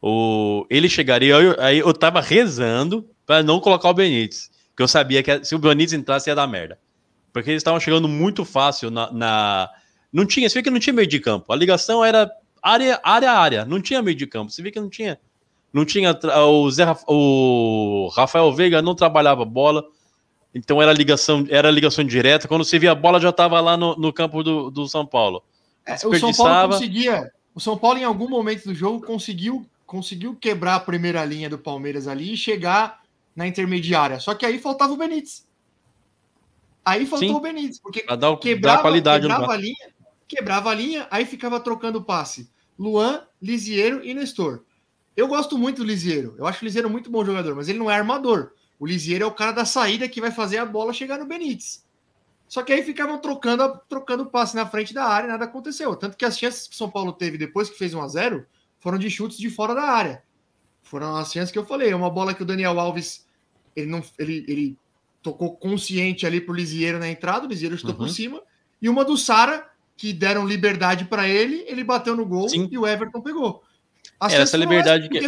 o, ele chegaria, eu, aí eu tava rezando para não colocar o Benítez, que eu sabia que se o Benítez entrasse ia dar merda. Porque eles estavam chegando muito fácil na, na, Não tinha, você vê que não tinha meio de campo. A ligação era área, área, área. Não tinha meio de campo. Você vê que não tinha. Não tinha. O, Zé, o Rafael Veiga não trabalhava bola. Então era ligação, era ligação direta. Quando você via a bola, já estava lá no, no, campo do, do São Paulo. É, o São Paulo conseguia. O São Paulo, em algum momento do jogo, conseguiu, conseguiu quebrar a primeira linha do Palmeiras ali e chegar na intermediária. Só que aí faltava o Benítez. Aí faltou Sim, o Benítez, porque dar, quebrava, qualidade quebrava a linha, quebrava a linha, aí ficava trocando passe. Luan, Lisieiro e Nestor. Eu gosto muito do Lisieiro. Eu acho o Lisieiro muito bom jogador, mas ele não é armador. O Lisieiro é o cara da saída que vai fazer a bola chegar no Benítez. Só que aí ficavam trocando, trocando passe na frente da área e nada aconteceu. Tanto que as chances que o São Paulo teve depois que fez 1 a 0 foram de chutes de fora da área. Foram as chances que eu falei. Uma bola que o Daniel Alves ele não ele, ele tocou consciente ali pro Lisieiro na entrada, o Lisieiro chutou uhum. por cima. E uma do Sara, que deram liberdade para ele, ele bateu no gol Sim. e o Everton pegou. Essa liberdade que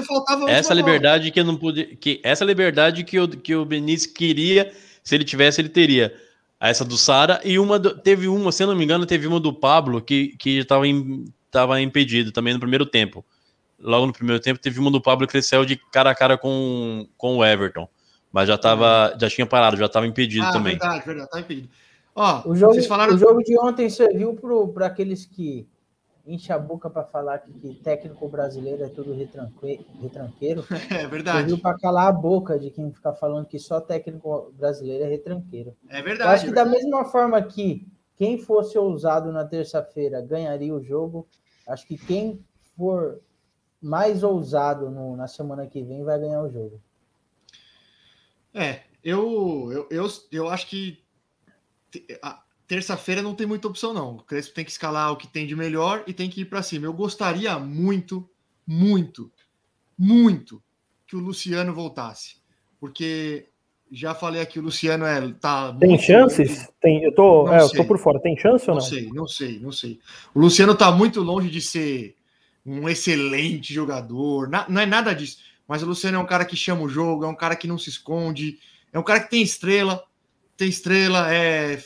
essa liberdade que eu não pude que essa liberdade que o que o Benício queria, se ele tivesse ele teria. Essa do Sara e uma do, teve uma, se eu não me engano, teve uma do Pablo que que estava estava impedido também no primeiro tempo. Logo no primeiro tempo teve uma do Pablo que cresceu de cara a cara com, com o Everton, mas já tava, já tinha parado, já estava impedido ah, também. Verdade, verdade, tá impedido. Ó, o jogo, falaram... o jogo de ontem serviu para aqueles que enche a boca para falar que, que, técnico brasileiro é tudo retranque, retranqueiro. É verdade. Serviu para calar a boca de quem fica falando que só técnico brasileiro é retranqueiro. É verdade. Eu acho que é da mesma forma que quem fosse ousado na terça-feira ganharia o jogo, acho que quem for mais ousado no, na semana que vem vai ganhar o jogo. É, eu, eu, eu, eu acho que terça-feira não tem muita opção, não. O Crespo tem que escalar o que tem de melhor e tem que ir para cima. Eu gostaria muito, muito, muito que o Luciano voltasse. Porque já falei aqui, o Luciano é, tá. Tem chances? Tem, eu tô, é, eu tô por fora. Tem chance ou não? Não sei, não sei, não sei. O Luciano tá muito longe de ser um excelente jogador. Na, não é nada disso. Mas o Luciano é um cara que chama o jogo, é um cara que não se esconde, é um cara que tem estrela, tem estrela, é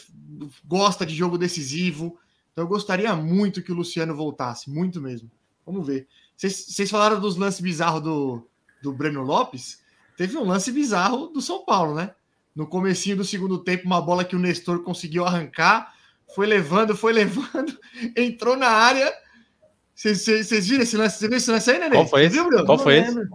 gosta de jogo decisivo. Então eu gostaria muito que o Luciano voltasse, muito mesmo. Vamos ver. Vocês falaram dos lances bizarros do, do Breno Lopes. Teve um lance bizarro do São Paulo, né? No comecinho do segundo tempo, uma bola que o Nestor conseguiu arrancar, foi levando, foi levando, entrou na área. Vocês viram esse lance? Você viu esse lance aí, Nenê? Qual foi esse? Viu, Qual foi esse?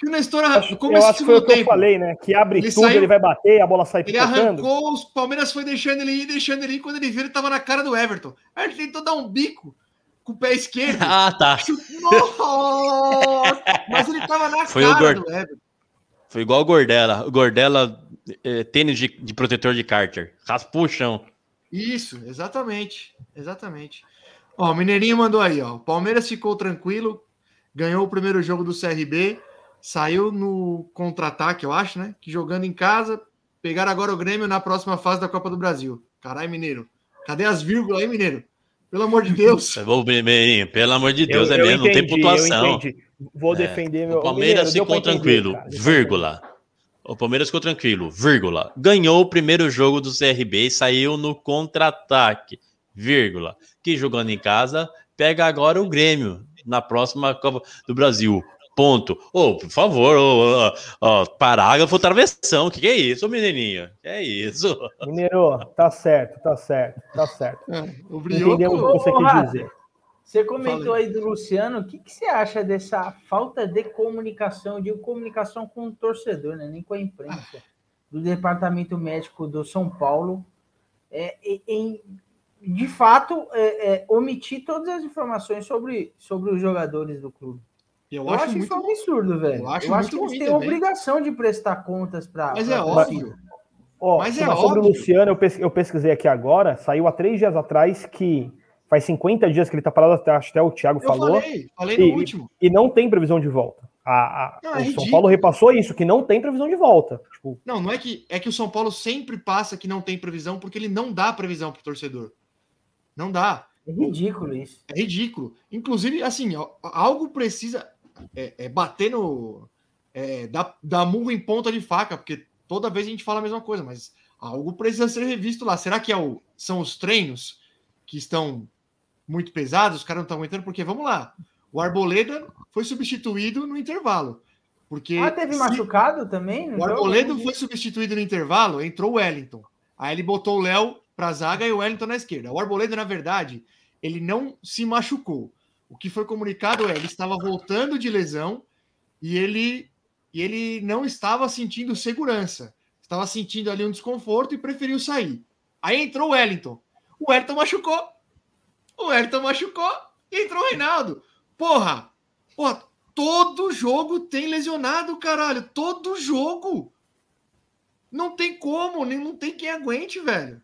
Que o Nestor, acho, como eu acho que foi o que tempo, eu falei, né? Que abre ele tudo, saiu, ele vai bater, a bola sai Ele picotando. arrancou, o Palmeiras foi deixando ele ir, deixando ele ir. Quando ele viu, ele tava na cara do Everton. Aí ele tentou dar um bico com o pé esquerdo. Ah, tá. Nossa! Mas ele tava na foi cara Gord... do Everton. Foi igual o Gordela. O Gordela, é, tênis de, de, protetor de cárter. Raspou o chão. Isso, exatamente. Exatamente. Ó, o Mineirinho mandou aí, ó. O Palmeiras ficou tranquilo, ganhou o primeiro jogo do CRB saiu no contra-ataque, eu acho, né? Que jogando em casa, pegaram agora o Grêmio na próxima fase da Copa do Brasil. Caralho, Mineiro. Cadê as vírgulas aí, Mineiro? Pelo amor de Deus. Pelo amor de Deus, eu, é mesmo, entendi, não tem pontuação. Vou é, defender meu. O Palmeiras Mineiro, ficou tranquilo, entender, vírgula. O Palmeiras ficou tranquilo, vírgula. Ganhou o primeiro jogo do CRB e saiu no contra-ataque, vírgula. Que jogando em casa, pega agora o Grêmio na próxima Copa do Brasil. Ponto. Ô, oh, por favor, oh, oh, parágrafo travessão. O que, que, é isso, menininho? Que é isso? Mineiro, tá certo, tá certo, tá certo. É, o Brioco... Entendemos o que você quis dizer. Você comentou aí do Luciano, o que, que, você acha dessa falta de comunicação, de comunicação com o torcedor, né? nem com a imprensa, do departamento médico do São Paulo, é, em, de fato, é, é, omitir todas as informações sobre, sobre os jogadores do clube? Eu, eu acho, acho muito... isso um absurdo, velho. Eu acho, eu acho que eles têm a obrigação de prestar contas para. Mas é óbvio. Ó, Mas é sobre óbvio. o Luciano, eu pesquisei aqui agora, saiu há três dias atrás que faz 50 dias que ele tá parado, até, até o Thiago eu falou. Falei, falei no e, último. E não tem previsão de volta. A, a- Não, é o São ridículo. Paulo repassou isso, que não tem previsão de volta. Tipo, Não, não é que é que o São Paulo sempre passa que não tem previsão porque ele não dá previsão pro torcedor. Não dá. É ridículo isso. É ridículo. Inclusive, assim, algo precisa é, é bater no. É, dar, dar murro em ponta de faca, porque toda vez a gente fala a mesma coisa, mas algo precisa ser revisto lá. Será que é o, são os treinos que estão muito pesados? Os caras não estão aguentando? Porque, vamos lá, o Arboleda foi substituído no intervalo. Porque Ah, teve se- machucado também? o? Arboleda foi substituído no intervalo, entrou o Wellington. Aí ele botou o Léo pra zaga e o Wellington na esquerda. O Arboleda, na verdade, ele não se machucou. O que foi comunicado é, ele estava voltando de lesão e ele, e ele não estava sentindo segurança. Estava sentindo ali um desconforto e preferiu sair. Aí entrou o Wellington. O Wellington machucou. O Wellington machucou e entrou o Reinaldo. Porra! Porra, todo jogo tem lesionado, caralho. Todo jogo. Não tem como, não tem quem aguente, velho.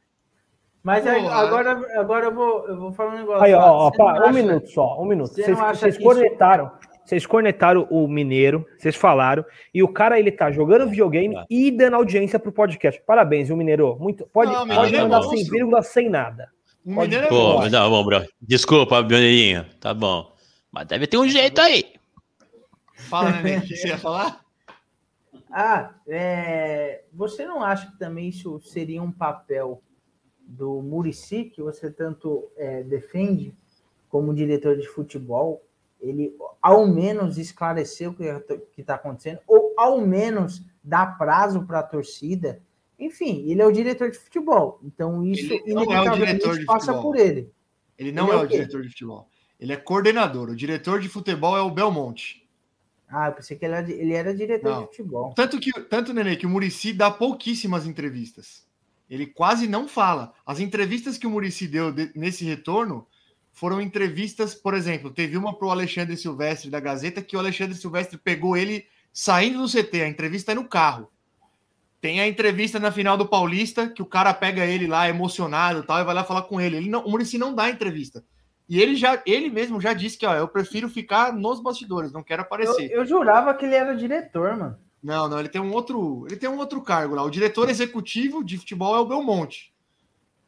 Mas aí, agora, agora eu, vou, eu vou falar um negócio. Aí, ó, ó, não pá, um acha- minuto só, um minuto. você Vocês, não vocês que isso- cornetaram, vocês cornetaram o Mineiro, vocês falaram, e o cara ele tá jogando videogame Tá. e dando audiência pro podcast. Parabéns, viu, Mineiro? Muito, pode, Não, pode Mineiro é mandar monstro. sem vírgula, sem nada. O Pode- Mineiro é Pô, bom. mas tá bom, bro. Desculpa, Mineirinho. Tá bom. Mas deve ter um jeito aí. Fala, Nenê, o que você ia falar? Ah, é, você não acha que também isso seria um papel do Murici, que você tanto é, defende como diretor de futebol, ele ao menos esclarecer o que está acontecendo, ou ao menos dar prazo para a torcida. Enfim, ele é o diretor de futebol, então isso Ele não é o inevitavelmente de passa futebol. por ele. Ele não Ele é é o diretor de futebol. Ele é coordenador. O diretor de futebol é o Belmonte. Ah, eu pensei que ele era, ele era diretor Não. de futebol. Tanto que, tanto, Nenê, que o Murici dá pouquíssimas entrevistas. Ele quase não fala. As entrevistas que o Murici deu de- nesse retorno foram entrevistas, por exemplo, teve uma para o Alexandre Silvestre da Gazeta, que o Alexandre Silvestre pegou ele saindo do CT. A entrevista é no carro. Tem a entrevista na final do Paulista, que o cara pega ele lá emocionado tal, e vai lá falar com ele. ele não, o Murici não dá entrevista. E ele já, ele mesmo já disse que ó, eu prefiro ficar nos bastidores, não quero Eu, aparecer. eu jurava que ele era diretor, mano. Não, não, ele tem um outro, ele tem um outro cargo lá. O diretor executivo de futebol é o Belmonte,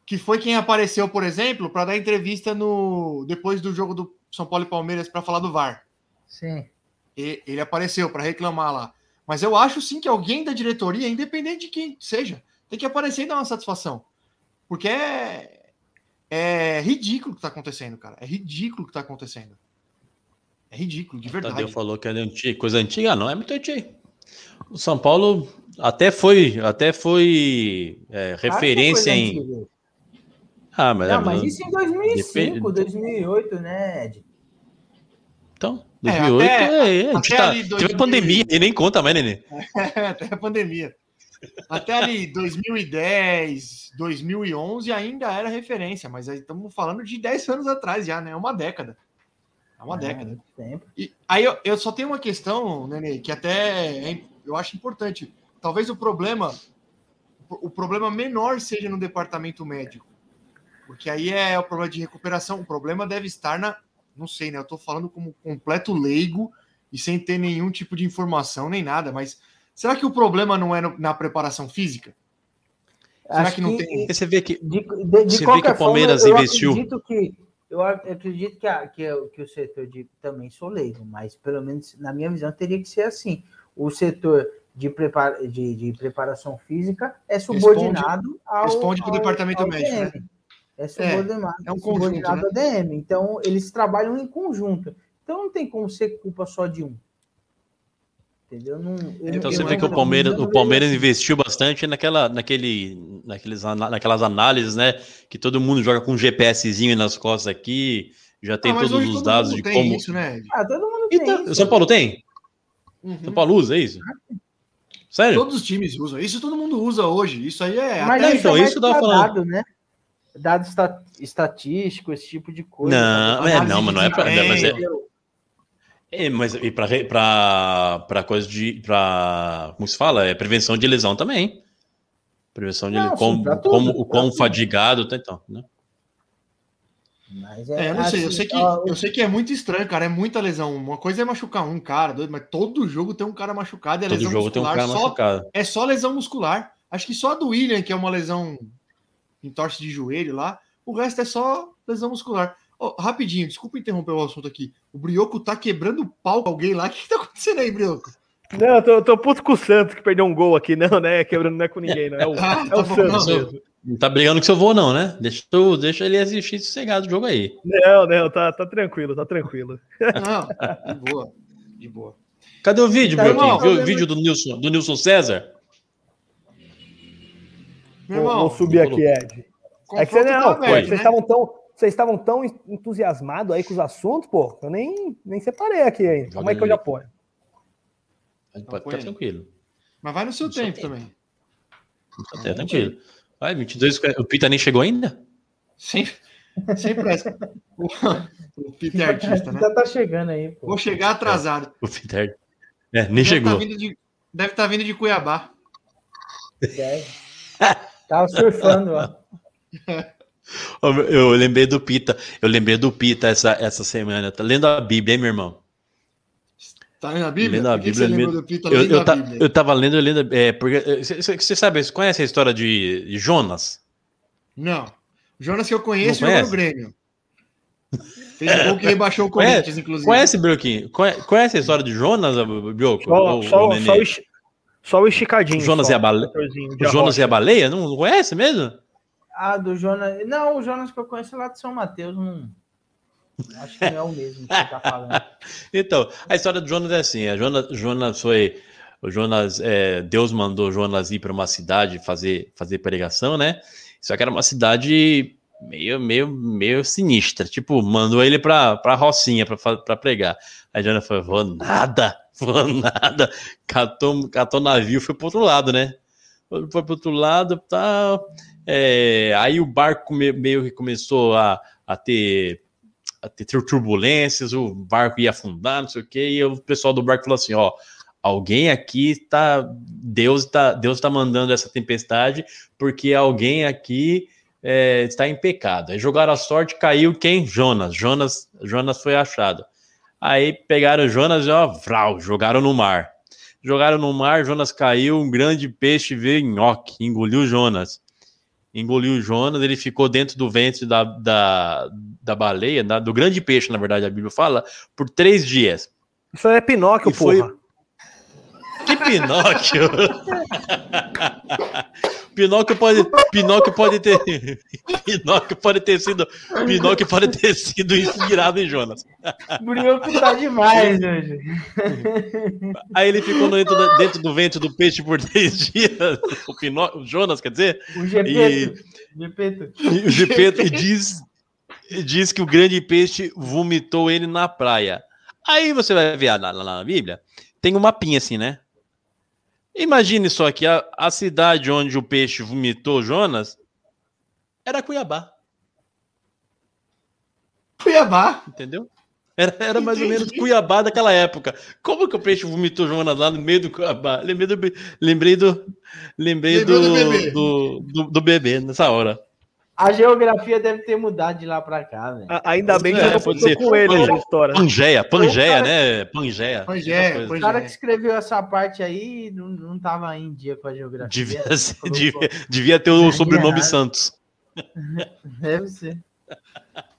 que foi quem apareceu, por exemplo, para dar entrevista no depois do jogo do São Paulo e Palmeiras para falar do VAR. Sim. E- ele apareceu para reclamar lá. Mas eu acho sim que alguém da diretoria, independente de quem seja, tem que aparecer e dar uma satisfação. Porque é, é ridículo o que tá acontecendo, cara. É ridículo o que tá acontecendo. É ridículo, de Tadeu verdade. falou que era antiga, coisa antiga, não é muito antiga. O São Paulo até foi, até foi é, referência é em. antiga. Ah, mas, Não, mas isso em 2005, Depende- 2008, né, Ed? Então, É, 2008, até- é, a gente até tá, teve 2000 pandemia e nem conta mais, Nenê. Até a pandemia. Até ali 2010, 2011 ainda era referência, mas aí estamos falando de 10 anos atrás já, né? É uma década. É uma É, década. muito tempo. E aí eu, eu só tenho uma questão, Nenê, que até é- eu acho importante. Talvez o problema, o problema menor seja no departamento médico. Porque aí é o problema de recuperação. O problema deve estar na. Não sei, né? Eu tô falando como completo leigo e sem ter nenhum tipo de informação nem nada, mas será que o problema não é no- na preparação física? Será Acho que não tem- E você vê que De, de, de Você vê qualquer que o Palmeiras forma, eu investiu. Acredito que, eu ac- acredito que, a- que, o- que o setor de. Também sou leigo, mas pelo menos na minha visão teria que ser assim. O setor de, prepara, de, de preparação física é subordinado ao. responde pro ao- departamento ao médico, né? É subordinado, é um conjunto, subordinado ao DM. Então, eles trabalham em conjunto. Então, não tem como ser culpa só de um. Entendeu? Não, eu- Então eu você vê que o Palmeiras, o Palmeiras investiu bastante naquela, naquele, naqueles, naquelas análises, né? Que todo mundo joga com um GPSzinho nas costas aqui, já tem Ah, todos os todo dados mundo de tem como. isso, né? Ah, todo mundo tem. Então, isso. o São Paulo tem? Uhum. São Paulo usa é isso? Sério? Todos os times usam. Isso todo mundo usa hoje. Isso aí é. Mas Até isso então, é isso dá pra falando. dado, né? Dado esta- estatístico, esse tipo de coisa. Não, é, análise não, mas não é pra. de não, mas é, é, mas e pra coisa de. Pra, como se fala? É prevenção de lesão também. Prevenção de Não, sim, como, tudo, como, o quão fadigado tá então, né? Mas É, eu não sei, eu assim, sei, que, ó, eu sei que é muito estranho, cara. É muita lesão. Uma coisa é machucar um cara, doido, mas todo jogo tem um cara machucado e a Todo lesão jogo tem um muscular cara só, machucado. é só lesão muscular. Acho que só a do William, que é uma lesão em torce de joelho lá, o resto é só lesão muscular. Ó, rapidinho, desculpa interromper o assunto aqui. O Brioco tá quebrando o pau com alguém lá. O que, que tá acontecendo aí, Brioco? Não, eu tô, eu tô puto com o Santos que perdeu um gol aqui. Não, né? Quebrando não é com ninguém, não. É o, Ah, é tá o bom, Santos não. mesmo. Não tá brigando com seu avô, não, né? Deixa, tu- deixa ele assistir sossegado o jogo aí. Não, não, tá, tá tranquilo, tá tranquilo. Não, de boa. De boa. Cadê o vídeo, Tá Brioquinho? bom, Viu o vídeo do Nilson, do Nilson César? Meu Vou, irmão, vou subir aqui, Ed. É que você não, tá vocês né? estavam tão, vocês estavam tão entusiasmados aí com os assuntos, pô. Eu nem, nem separei aqui ainda. Joga Como é que eu já ponho? Pode põe ficar tranquilo. Mas vai no seu No seu tempo tempo. também. Tá tranquilo. Vai, 22. O Pita nem chegou ainda? Sem, sem pressa. O, o Peter é artista, né? Já tá chegando aí, pô. Vou chegar atrasado. O Peter. É, nem Deve chegou. Tá de, deve estar vindo de Cuiabá. Deve. Tava surfando, ó. Eu, eu lembrei do Pita. Eu lembrei do Pita essa, essa semana. Tá lendo a Bíblia, hein, meu irmão? Tá lendo a Bíblia? Lendo a que que Bíblia, lembrou lendo- Eu, lendo eu, a ta- Bíblia? eu tava lendo, eu lendo. É, porque. Você sabe, você conhece a história de, de Jonas? Não. O Jonas que eu conheço jogou no conhece? Grêmio. Fez o gol que rebaixou o Conhece- Corinthians, inclusive. Conhece, Brioquinho? Conhe- Conhece a história de Jonas, Bioco? Só, Ou- só, ou só, o, só o esticadinho. Jonas só, e a bale- doutorzinho de O Jonas e a arrocha. baleia? Não conhece mesmo? Ah, do Jonas. Não, o Jonas que eu conheço lá de São Mateus, não. Acho que não é o mesmo que você tá falando. Então, a história do Jonas é assim: a Jonas, Jonas foi. O Jonas, é, Deus mandou Jonas ir para uma cidade fazer, fazer pregação, né? Só que era uma cidade meio, meio, meio sinistra. Tipo, mandou ele para pra Rocinha para pregar. Aí Jonas falou: vou nada, vou nada. Catou, catou navio, foi pro outro lado, né? Foi pro outro lado tal. É, aí o barco me- meio que começou a, a ter a ter turbulências, o barco ia afundar, não sei o quê, e o pessoal do barco falou assim: ó, alguém aqui tá. Deus tá, Deus tá mandando essa tempestade porque alguém aqui é, está em pecado. Aí jogaram a sorte, caiu quem? Jonas. Jonas, Jonas foi achado. Aí pegaram Jonas e ó, vral, jogaram no mar. Jogaram no mar, Jonas caiu, um grande peixe veio nhoque, engoliu Jonas. Engoliu o Jonas, ele ficou dentro do ventre da, da, da baleia, da- do grande peixe, na verdade, a Bíblia fala, por três dias. Isso é Pinóquio, E foi- porra. Que Pinóquio! Pinóquio pode, Pinóquio pode ter, Pinóquio pode ter sido, Pinóquio pode ter sido inspirado em Jonas. Brioco tá demais hoje. Aí ele ficou dentro, da- dentro do ventre do peixe por três dias. O, Pinó, o Jonas, quer dizer? O Gepeto. Gepeto. E o Gepeto e diz, diz que o grande peixe vomitou ele na praia. Aí você vai ver lá, lá na Bíblia, tem um mapinha assim, né? Imagine só que a, a cidade onde o peixe vomitou Jonas era Cuiabá, Cuiabá. entendeu? Era, era mais ou menos Cuiabá daquela época. Como que o peixe vomitou Jonas lá no meio do Cuiabá? Lembrei do, lembrei do, lembrei do, do bebê. do, do, do bebê nessa hora. A geografia deve ter mudado de lá pra cá, velho. A- Ainda bem que É, eu não pode tô ser. com ele ser. história. Pangeia, Pangeia, cara- né? Pangeia. Pangeia, coisas. O Pangeia. cara que escreveu essa parte aí não, não tava em dia com a geografia. Devia, devia, devia ter o sobrenome. Santos. Deve ser.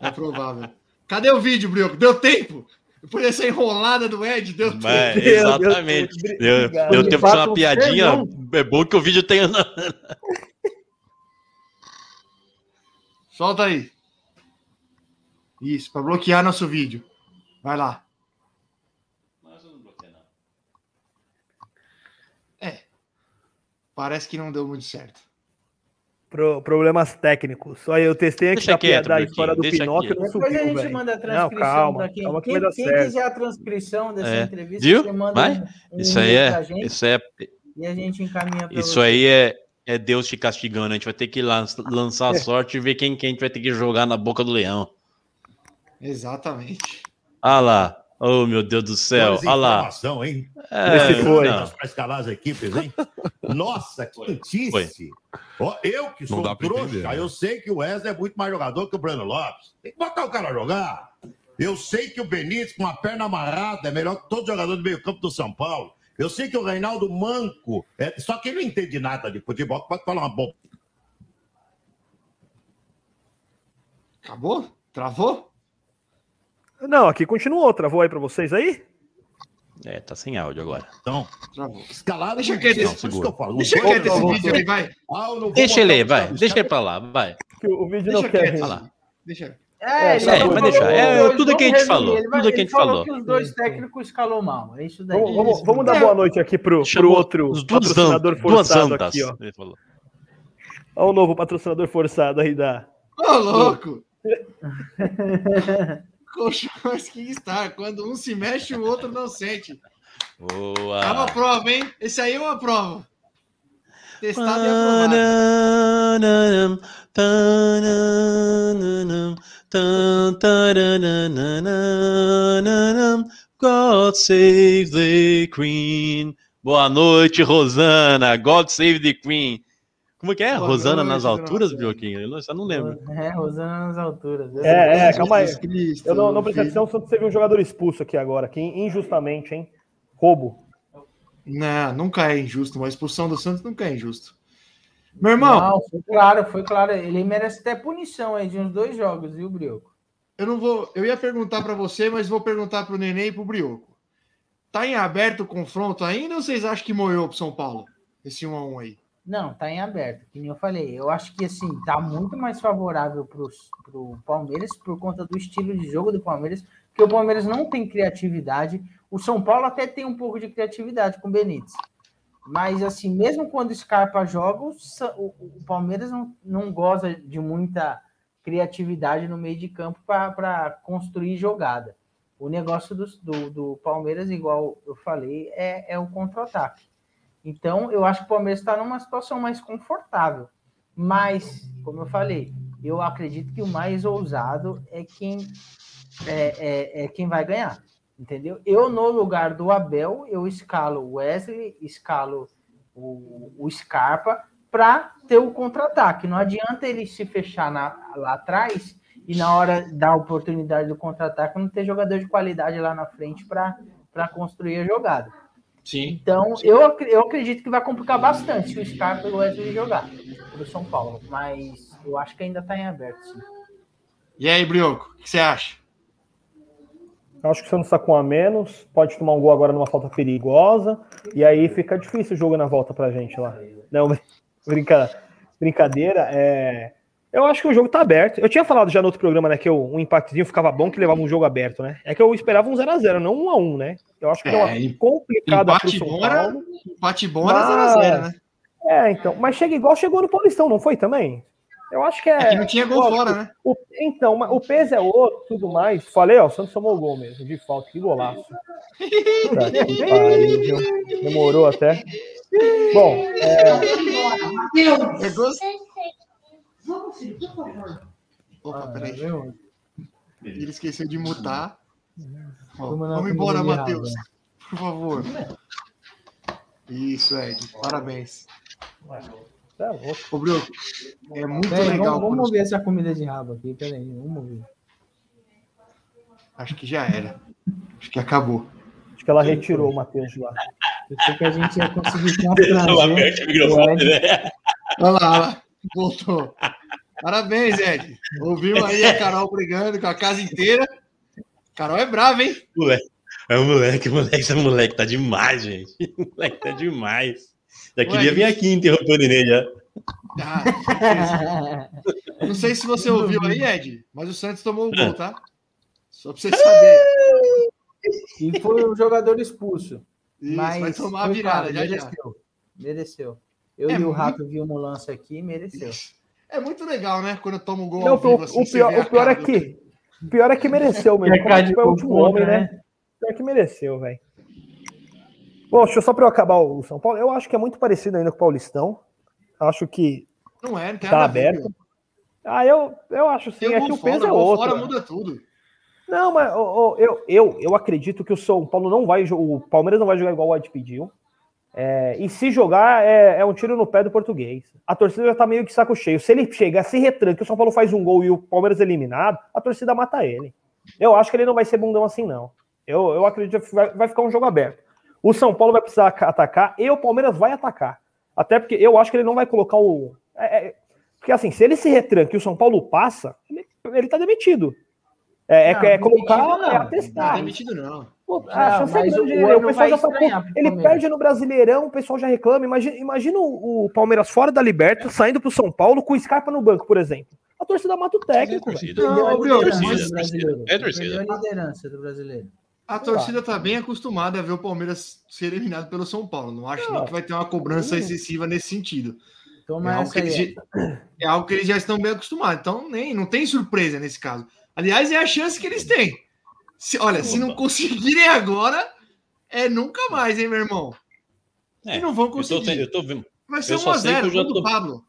É provável. Cadê o vídeo, Brioco? Deu tempo? Por essa enrolada do Ed, deu tempo. Mas, exatamente. Deus, Eu, obrigado. eu De tenho que fazer uma piadinha. É bom que o vídeo tenha. Solta aí. Isso, para bloquear nosso vídeo. Vai lá. Parece que não deu muito certo. Pro- problemas técnicos. Só eu testei aqui Deixa da, quieto, da história do Pinóquio não Depois a gente velho. manda a Não, transcrição calma, pra quem, calma que quem, quem quiser a transcrição dessa É. entrevista, Viu? você manda Vai. um, um Isso aí é. gente Isso é, e a gente encaminha isso você. aí é, é Deus te castigando. A gente vai ter que lan- lançar a É. sorte e ver quem, quem a gente vai ter que jogar na boca do leão. Exatamente. Ah lá. Oh, meu Deus do céu. Olha Olha lá. hein? É, Esse foi. Para escalar as equipes, hein? Nossa, quentice. Ó, eu que sou trouxa, entender, né? eu sei que o Wesley é muito mais jogador que o Breno Lopes. Tem que botar o cara a jogar. Eu sei que o Benítez, com a perna amarrada, é melhor que todo jogador do meio-campo do São Paulo. Eu sei que o Reinaldo Manco, é, só que ele não entende nada de futebol, pode falar uma bomba. Acabou? Travou? Não, aqui continuou. Travou aí pra vocês aí? É, tá sem áudio agora. Então, Travou. escalado. Deixa que eu falo. Deixa quieto esse vídeo aí, vai. Ah, Deixa ele vai. Deixa ele pra lá, vai. Que o, o vídeo Deixa não quer. Deixa. É, É, ele vai falou- deixar. É, Vamos tudo que a gente resumir, falou, ele tudo que a ele gente falou falou. que os dois técnicos escalou mal. É isso daí. Vamos, vamos, vamos dar boa noite aqui pro, pro outro os duas, patrocinador duas forçado andas. aqui, ó. Ele falou. Olha o novo patrocinador forçado aí da. Ô, louco! Colchões Kingstar. Quando um se mexe, o outro não sente. É uma Boa. prova, hein? Esse aí é uma prova. Testado e aprovado. God save the Queen. Boa noite, Rosana. God save the Queen. Como que é? Boa Rosana noite, nas alturas, Bioquinho? Eu não, eu não lembro. É, Rosana nas alturas. É, é, calma aí. Cristo, Eu não, não prestei atenção, só teve um jogador expulso aqui agora, aqui, injustamente, hein? Roubo. Não, nunca é injusto. Uma expulsão do Santos nunca é injusto. Meu irmão, Não, foi claro, foi claro. Ele merece até punição aí de uns dois jogos, viu, Brioco? eu não vou. Eu ia perguntar para você, mas vou perguntar para o Nenê e para o Brioco. Tá em aberto o confronto ainda ou vocês acham que moeu pro São Paulo? Esse 1 a 1 aí. Não, tá em aberto, que nem eu falei. Eu acho que assim, tá muito mais favorável pro, pro Palmeiras por conta do estilo de jogo do Palmeiras, porque o Palmeiras não tem criatividade. O São Paulo até tem um pouco de criatividade com o Benítez. Mas assim, mesmo quando o Scarpa joga, o- o Palmeiras não, não goza de muita criatividade no meio de campo para construir jogada. O negócio do, do, do Palmeiras, igual eu falei, é, é o contra-ataque. Então, eu acho que o Palmeiras está numa situação mais confortável. Mas, como eu falei, eu acredito que o mais ousado é quem é, é- é quem vai ganhar. Entendeu? Eu, no lugar do Abel, eu escalo o Wesley, escalo o, o Scarpa para ter o contra-ataque. Não adianta ele se fechar na- lá atrás e na hora da oportunidade do contra-ataque não ter jogador de qualidade lá na frente para construir a jogada. Sim. Então, eu, ac- eu acredito que vai complicar bastante se o Scarpa e o Wesley jogar pro São Paulo. Mas eu acho que ainda está em aberto, sim. E aí, Brioco, o que você acha? Eu acho que o Santos está com a menos, pode tomar um gol agora numa falta perigosa, e aí fica difícil o jogo na volta pra gente lá. Não, brinca, brincadeira, é... Eu acho que o jogo tá aberto. Eu tinha falado já no outro programa, né, que eu- um empatezinho ficava bom que levava um jogo aberto, né? É que eu esperava um 0x0, não um a 1 né? Eu acho que É, deu uma em- complicada pro empate São bom era- Paulo. Empate bom era Mas- 0x0, né? É, então, mas chega igual chegou no Paulistão, não foi também? Eu acho que é. É que não tinha gol fora, né? O- então, o peso é outro, tudo mais. Falei, ó, o Santos tomou o gol mesmo, de falta, que golaço. Puta que pariu, viu? Demorou até. Bom, É gosto... Opa, Ah, peraí. Ele esqueceu de mutar. Ó, Vamos embora, Matheus. Por favor. Isso, Ed. Parabéns. Tá louco. Ô, Brioco, é muito legal. vamos, vamos ver essa comida de rabo aqui. Peraí, vamos ver. Acho que já era. Acho que acabou. Acho que ela retirou o Matheus lá. Eu sei que a gente ia conseguir o Ed. né? Olha lá, olha lá. Voltou. Parabéns, Ed. Ouvimos aí a Carol brigando com a casa inteira. Carol é brava, hein? Moleque. É o moleque, moleque, esse moleque tá demais, gente. O moleque tá demais. Já queria vir aqui interromper o neném já. Ah. Não sei se você ouviu aí, Ed, mas o Santos tomou o gol, tá? Só pra você saber. E foi o jogador expulso. Isso, mas vai tomar a virada, claro, já já. mereceu. Mereceu. Eu É e o muito- Rato viu no lance aqui, mereceu. É muito legal, né? Quando toma um gol Não, ao vivo, o, assim, o pior, o pior é cara do- que. O pior é que mereceu mesmo. Cara Como foi o último homem, né? Pior que mereceu, velho. Bom, deixa eu só para eu acabar o São Paulo. Eu acho que é muito parecido ainda com o Paulistão. Acho que Não é, não tem tá ver, aberto. meu. Ah, eu, eu acho sim. Tem É que o peso é outro. fora né? muda tudo. Não, mas ô, ô, eu, eu, eu acredito que o São Paulo não vai, o Palmeiras não vai jogar igual o Ed pediu. É, e se jogar, é, é um tiro no pé do português. A torcida já tá meio que saco cheio. Se ele chega, se retranca, o São Paulo faz um gol e o Palmeiras é eliminado, a torcida mata ele. Eu acho que ele não vai ser bundão assim, não. Eu, eu acredito que vai, vai ficar um jogo aberto. O São Paulo vai precisar ca- atacar e o Palmeiras vai atacar. Até porque eu acho que ele não vai colocar o. é- é- porque assim, se ele se retranca e o São Paulo passa, ele, ele tá demitido. É, é- Não, é demitido colocar, não. é Não atestar. demitido, não. Pô, a chance é grande, o né? o pessoal já estranhar Ele perde no Brasileirão, o pessoal já reclama. Imagina, imagina o, o Palmeiras fora da Liberta, saindo pro São Paulo com o Scarpa no banco, por exemplo. A torcida mata o técnico, velho. torcida. A Não, liderança torcida, é torcida. A liderança do brasileiro. A torcida tá bem acostumada a ver o Palmeiras ser eliminado pelo São Paulo. Não acho nem Não. que vai ter uma cobrança excessiva nesse sentido. É Toma algo, que essa eles, aí. já- é algo que eles já estão bem acostumados. Então, nem, não tem surpresa nesse caso. Aliás, é a chance que eles têm. Se- olha, se não conseguirem agora, é nunca mais, hein, meu irmão? É, E não vão eu tô, conseguir. eu tô vendo. Vai ser eu só sei 1x0 que eu já gol do tô- Pablo.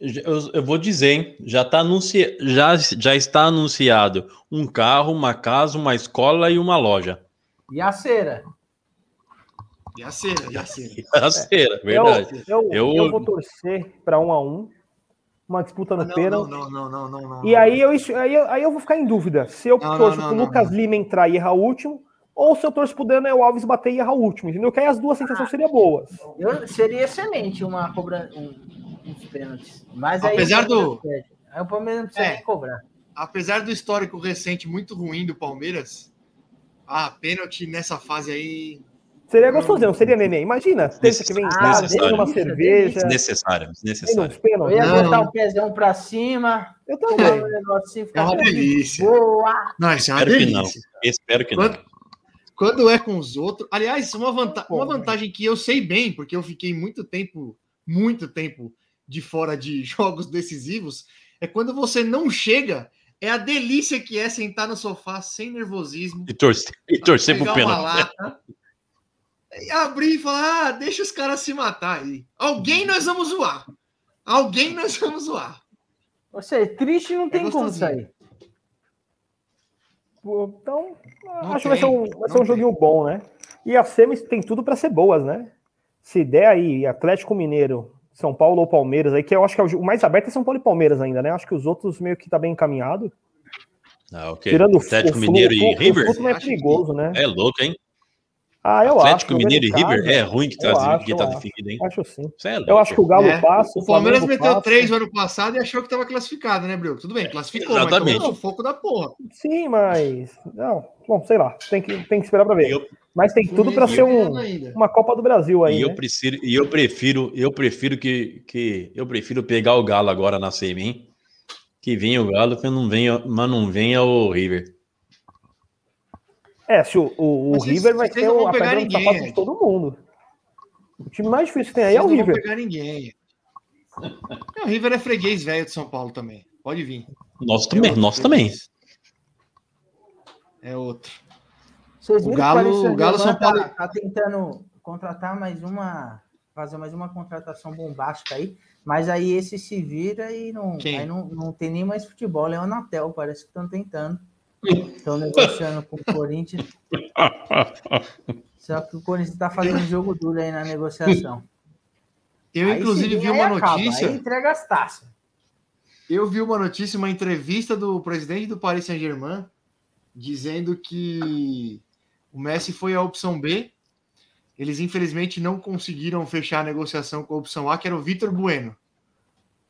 Eu, eu vou dizer, hein? Já, tá anunci... já, já está anunciado um carro, uma casa, uma escola e uma loja. E a cera? E a cera, e a cera. A cera, verdade. Eu, eu, Eu- eu vou torcer pra um a um, uma disputa no Ah, não, pênalti. não, não, não, não, não, E aí eu, aí, eu, aí eu vou ficar em dúvida se eu Não, torço pro não, Lucas não. Lima entrar e errar o último, ou se eu torço pro Daniel Alves bater e errar o último, entendeu? Que aí as duas sensações seriam boas. Eu, seria excelente uma cobrança, um, uns pênaltis. Mas aí Apesar Palmeiras do-. Aí o Palmeiras não precisa É. nem cobrar. Apesar do histórico recente muito ruim do Palmeiras, ah, pênalti nessa fase aí. Seria gostosinho, seria neném. Imagina, terça que vem em Ah, uma delícia, cerveja, Desnecessário, desnecessário. Eu ia Não, botar não. o pezão pra cima, Eu também. um negocinho, É uma delícia. Boa! Não, isso é uma Espero que não. delícia. Espero que não. Quando, quando é com os outros. Aliás, uma, vanta- uma vantagem que eu sei bem, porque eu fiquei muito tempo, muito tempo de fora de jogos decisivos, é quando você não chega, é a delícia que é sentar no sofá sem nervosismo. E torcer, e torcer pro pênalti. e abrir e falar: ah, deixa os caras se matar aí. Alguém nós vamos zoar. Alguém nós vamos zoar. Ou seja, triste não tem como gostosinho. sair. Então, Não acho que vai ser um, vai ser um joguinho bom, né? E as semis tem tudo para ser boas, né? Se der aí Atlético Mineiro, São Paulo ou Palmeiras, aí que eu acho que é o mais aberto é São Paulo e Palmeiras ainda, né? Acho que os outros meio que tá bem encaminhado. Ah, ok. Tirando o Atlético o Mineiro e o- River? O é perigoso, né? É louco, hein? Ah, eu Atlético acho. Mineiro e River? casa, É ruim que tá, acho, que tá definido, hein? Acho sim. É. Eu acho que o Galo É, passa. O Palmeiras Flamengo meteu passa. três no ano passado e achou que estava classificado, né, Bruno? Tudo bem, classificou, Exatamente. mas tomou um sufoco da porra. Sim, mas. Não, bom, sei lá. Tem que, tem que esperar para ver. Eu- Mas tem tudo para ser um, uma Copa do Brasil aí. E eu né? prefiro, e eu prefiro, eu prefiro que, que eu prefiro pegar o Galo agora na semi, hein? Que venha o Galo, que não venha, mas não venha o River. É, se o, o, o River vai ter não o- pegar ninguém, sapato de todo mundo. O time mais difícil que tem aí é o não vão River. pegar ninguém. É, o River é freguês velho de São Paulo também. Pode vir. Nós É também, nós também. É outro. Vocês O viram Galo- que o Galo São Paulo- Tá, tá tentando contratar mais uma. Fazer mais uma contratação bombástica aí. Mas aí esse se vira e não, Quem? aí não, não tem nem mais futebol. É o Anatel, parece que estão tentando. Estão negociando com o Corinthians. Só que o Corinthians está fazendo jogo duro aí na negociação. Eu, Aí inclusive, vi uma acaba, notícia. Aí entrega as taças. Eu vi uma notícia, uma entrevista do presidente do Paris Saint-Germain dizendo que o Messi foi a opção B. Eles, infelizmente, não conseguiram fechar a negociação com a opção A, que era o Vitor Bueno.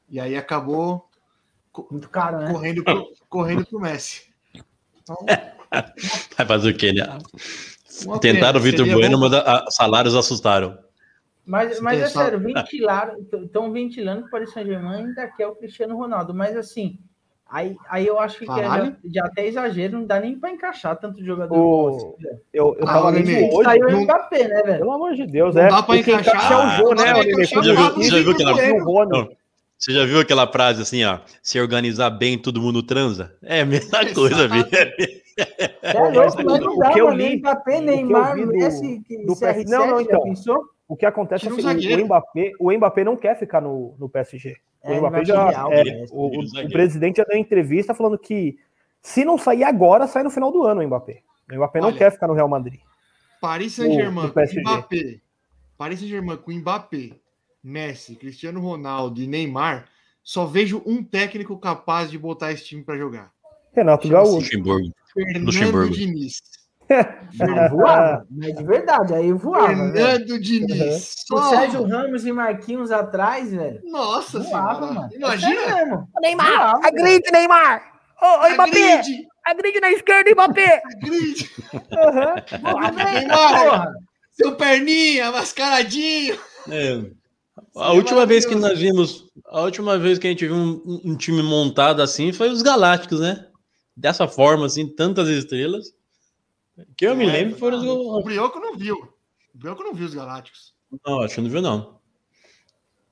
E aí acabou Muito caro, né? correndo pro, correndo pro Messi. Então, Vai fazer o quê? Né? Tentaram o. Vitor Bueno, bom- mas a- a- salários assustaram. Mas, mas é sério, ventilaram, estão ventilando que o Paris Saint-Germain ainda quer o Cristiano Ronaldo, mas assim, aí, aí eu acho que é já, já até exagero, não dá nem para encaixar tanto jogador O- velho. Eu, eu Ah, tava o lendo hoje. Saiu o não- Mbappé, né, velho? Pelo amor de Deus, Não é. dá pra o encaixar- é o né, encaixar o eu Pablo disse, Você já viu aquela- o Rony. Não. Você já viu aquela frase assim, ó? Se organizar bem, todo mundo transa? É a mesma coisa, viu? É louco, mas não o dá, que eu mano. li- Mbappé, o que eu Neymar, vi do- Messi, que- do CR7, PS não, não, já então. pensou? O que acontece é que o- o Mbappé, o Mbappé não quer ficar no, no PSG. O É, ele Mbappé já. Real, é, o, o- o o presidente já deu entrevista falando que Se não sair agora, sai no final do ano o Mbappé. O Mbappé não Olha. quer ficar no Real Madrid. Paris O- Saint-Germain o. Mbappé. Paris Saint-Germain com Mbappé, Messi, Cristiano Ronaldo e Neymar. Só vejo um técnico capaz de botar esse time para jogar. Renato Gaúcho. Luxemburgo. Fernando Luxemburgo. Diniz. Voava, mas de verdade, aí voava, velho. Fernando Diniz. O Só- Sérgio Ramos e Marquinhos atrás, velho. Nossa Voava, senhora. mano. É Imagina. mesmo. Neymar, Voava, velho. agride, Neymar! Ô, ô, Mbappé! Agride, Agride na esquerda, Mbappé! Aham. Voava, velho. Neymar. Porra. Seu perninha, mascaradinho. É. A última vez que nós vimos, a última vez que a gente viu um, um- um time montado assim foi os Galácticos, né? Dessa forma, assim, tantas estrelas. Que eu me É, lembro foram O os. Brioco não viu. O Brioco não viu os Galácticos. Não, acho que não viu, não.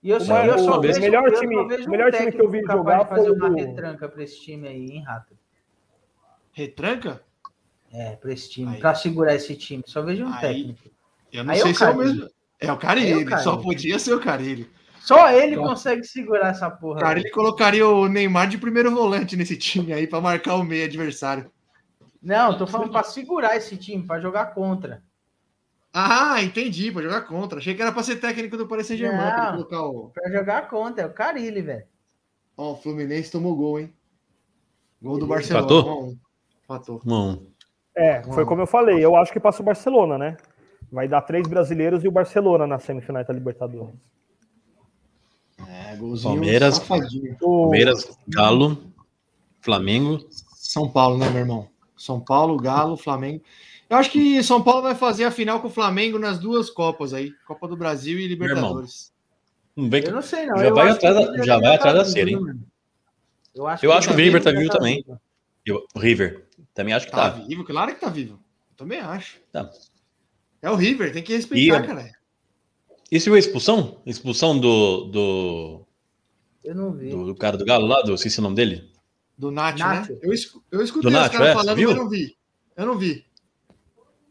E eu, só, Uma- eu só vejo, melhor eu time- vejo um melhor time que eu vi jogar fazer uma o- retranca pra esse time aí, hein, Rato? Retranca? É, pra esse time, pra segurar esse time. Só vejo um Aí. técnico. Eu não Aí é sei o se é o Carille. mesmo. É o Carilli, é o Carille. só podia ser o Carilli. Só ele consegue segurar essa porra. O Carilli colocaria o Neymar de primeiro volante nesse time aí pra marcar o meio adversário. Não, tô falando pra segurar esse time, pra jogar contra. Ah, entendi, pra jogar contra. Achei que era pra ser técnico do Paris Saint-Germain. pra Não. colocar o... Pra jogar contra, é o Carilli, velho. Ó, o Fluminense tomou gol, hein? Gol do Barcelona. Um. Empatou. Não. É, foi como eu falei. Eu acho que passa o Barcelona, né? Vai dar três brasileiros e o Barcelona na semifinal da Libertadores. É, golzinho Palmeiras. safadinho. Palmeiras, Galo, Flamengo. São Paulo, né, meu irmão? São Paulo, Galo, Flamengo. Eu acho que São Paulo vai fazer a final com o Flamengo nas duas Copas aí. Copa do Brasil e Libertadores. Ver que- Eu não sei, não. Já eu vai atrás que da- já vai atrás da cera, hein? Eu acho Eu acho que o River tá vivo também. vivo. Eu- o River. Também acho que Tá tá. vivo, claro que tá vivo. Eu também acho. Tá. É o River, tem que respeitar, E- cara. E se viu a expulsão? Expulsão do, do, Eu não vi. do, do cara do Galo lá, do, esqueci o nome dele. Do Nath, Nath. né? Eu, escu- eu escutei Do os caras é? falando, Viu? mas eu não vi. Eu não vi.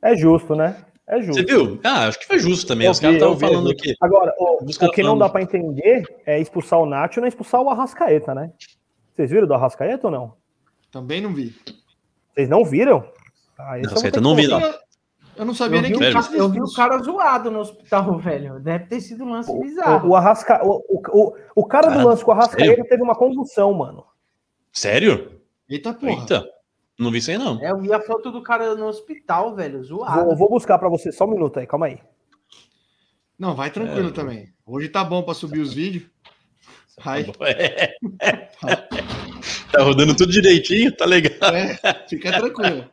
É justo, né? É justo. Você viu? Ah, acho que foi justo também. Eu Os caras estavam vi, falando vi. aqui. Agora, o, o que não dá pra entender é expulsar o Nacho e não expulsar o Arrascaeta, né? Vocês viram do Arrascaeta ou não? Também não vi. Vocês não viram? Ah, vou Arrascaeta não vi, não. Eu, não sabia Eu nem que o Velho. cara, eu vi o cara zoado no hospital, velho. Deve ter sido um lance O, bizarro. o, Arrasca... o, o, o, o cara Cara, do lance com o Arrascaeta sério? teve uma convulsão, mano. Sério? Eita porra. Eita. Não vi isso aí, não. É, eu vi a foto do cara no hospital, velho, zoado. Vou, vou buscar pra você só um minuto aí, calma aí. Não, vai tranquilo É. também. Hoje tá bom pra subir os vídeos. Ai, É. Tá rodando tudo direitinho, tá legal. é, fica tranquilo.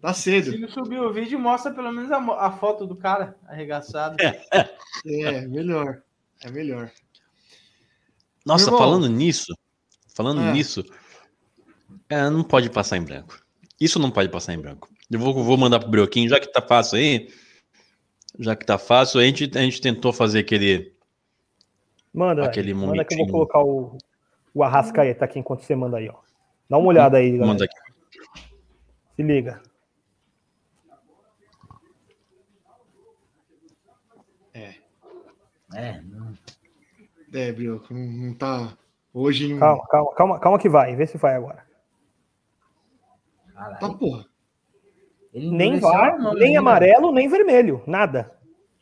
Tá cedo. Se não subir o vídeo, mostra pelo menos a, a foto do cara arregaçado. É, melhor. É melhor. Nossa, irmão. falando nisso, falando É. nisso, é, não pode passar em branco. Isso não pode passar em branco. Eu vou, vou mandar pro Brioquinho, já que tá fácil aí, já que tá fácil, a gente, a gente tentou fazer aquele. Manda, Aquele manda que eu vou colocar o, o Arrascaeta aqui enquanto você manda aí, ó. Dá uma olhada aí, galera. Manda aqui. Se liga. É, não- É, Brioco, não, não tá. Hoje não. Calma, calma, calma, calma que vai. Vê se vai agora. caralho. Tá porra. Ele Nem mão nem ainda. amarelo, nem vermelho. Nada.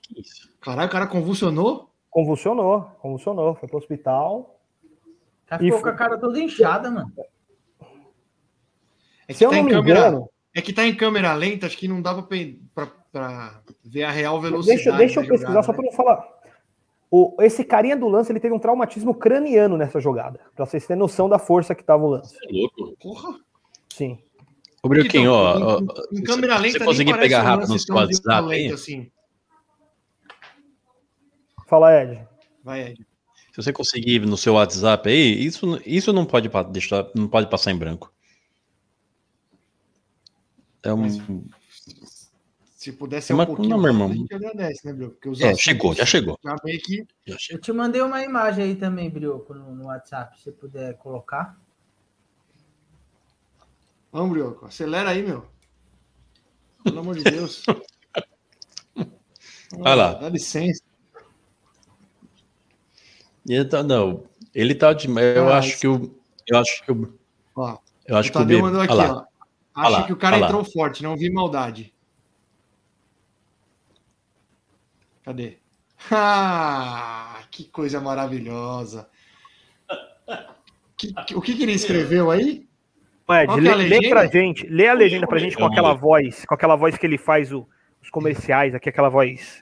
Que isso? Caralho, o cara convulsionou? Convulsionou, convulsionou. Foi pro hospital. O cara E ficou foi- com a cara toda inchada, mano. É que Se eu tá não em me câmera. engano, É que tá em câmera lenta, acho que não dá pra, pra, pra ver a real velocidade. deixa, deixa eu pesquisar jogada, só né? para não falar. O, esse carinha do lance ele teve um traumatismo craniano nessa jogada. Pra vocês terem noção da força que tava o lance. É louco. Porra. Sim. Ô, Brioquinho, ó, Então, ó, em, em se- câmera lenta você conseguir pegar um rápido no seu WhatsApp aí, assim. Fala, Ed. Vai, Ed. se você conseguir no seu WhatsApp aí, isso, isso não pode deixar, não pode passar em branco. É um, Se pudesse ser um pouquinho não, meu irmão. a gente agradece, né? Porque os é, assuntos chegou, já chegou. Já meio que Já Eu te mandei uma imagem aí também, Brioco, no, no WhatsApp, se você puder colocar. Vamos, Brioco, acelera aí, meu. Pelo amor de Deus. Vai lá. Dá licença. Ele tá, não, ele tá de, eu Ah, acho que o, eu acho que o, Ó, Eu acho o que o mandou aqui, Olha ó. Acha lá, que o cara olha lá. entrou forte, não vi maldade. Cadê? Ah, que coisa maravilhosa. Que- que- o que, que ele escreveu aí? Ed, lê, é a lê legenda? pra gente, lê a legenda pra gente com aquela voz, com aquela voz que ele faz o- os comerciais aqui, aquela voz.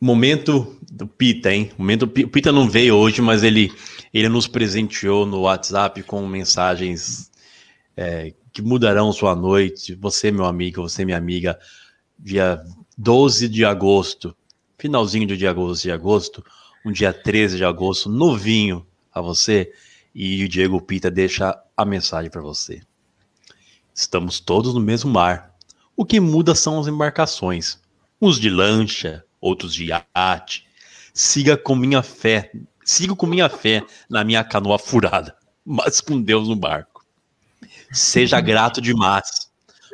Momento do Pita, hein? Momento, o Pita não veio hoje, mas ele, ele nos presenteou no WhatsApp com mensagens é, que mudarão sua noite. Você, meu amigo, você, minha amiga, dia 12 de agosto, finalzinho do dia 12 de agosto, um dia 13 de agosto, novinho a você. E o Diego Pita deixa a mensagem para você. Estamos todos no mesmo mar. O que muda são as embarcações. Uns de lancha, outros de iate. Siga com minha fé, siga com minha fé na minha canoa furada, mas com Deus no barco. Seja grato demais.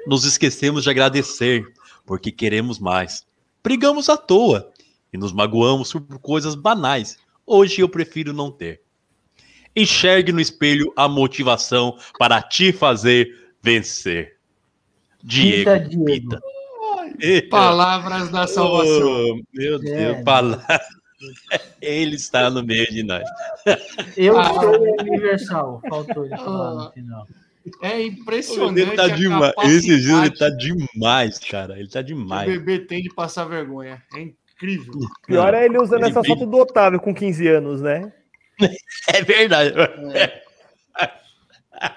Nos esquecemos de agradecer, porque queremos mais. Brigamos à toa e nos magoamos por coisas banais. Hoje eu prefiro não ter. Enxergue no espelho a motivação para te fazer vencer. Diego Pita, Diego. Pita. Palavras da salvação. Oh, meu Deus, É. palavra. Ele está no meio de nós. Eu Ah. sou o universal. Faltou ele falar no final. É impressionante. Ele tá a demais. Esse Gil ele tá demais, cara. Ele tá que o demais. bebê tem de passar vergonha. É incrível. Pior é ele usando Ele essa bem- foto do Otávio com 15 anos, né? É verdade.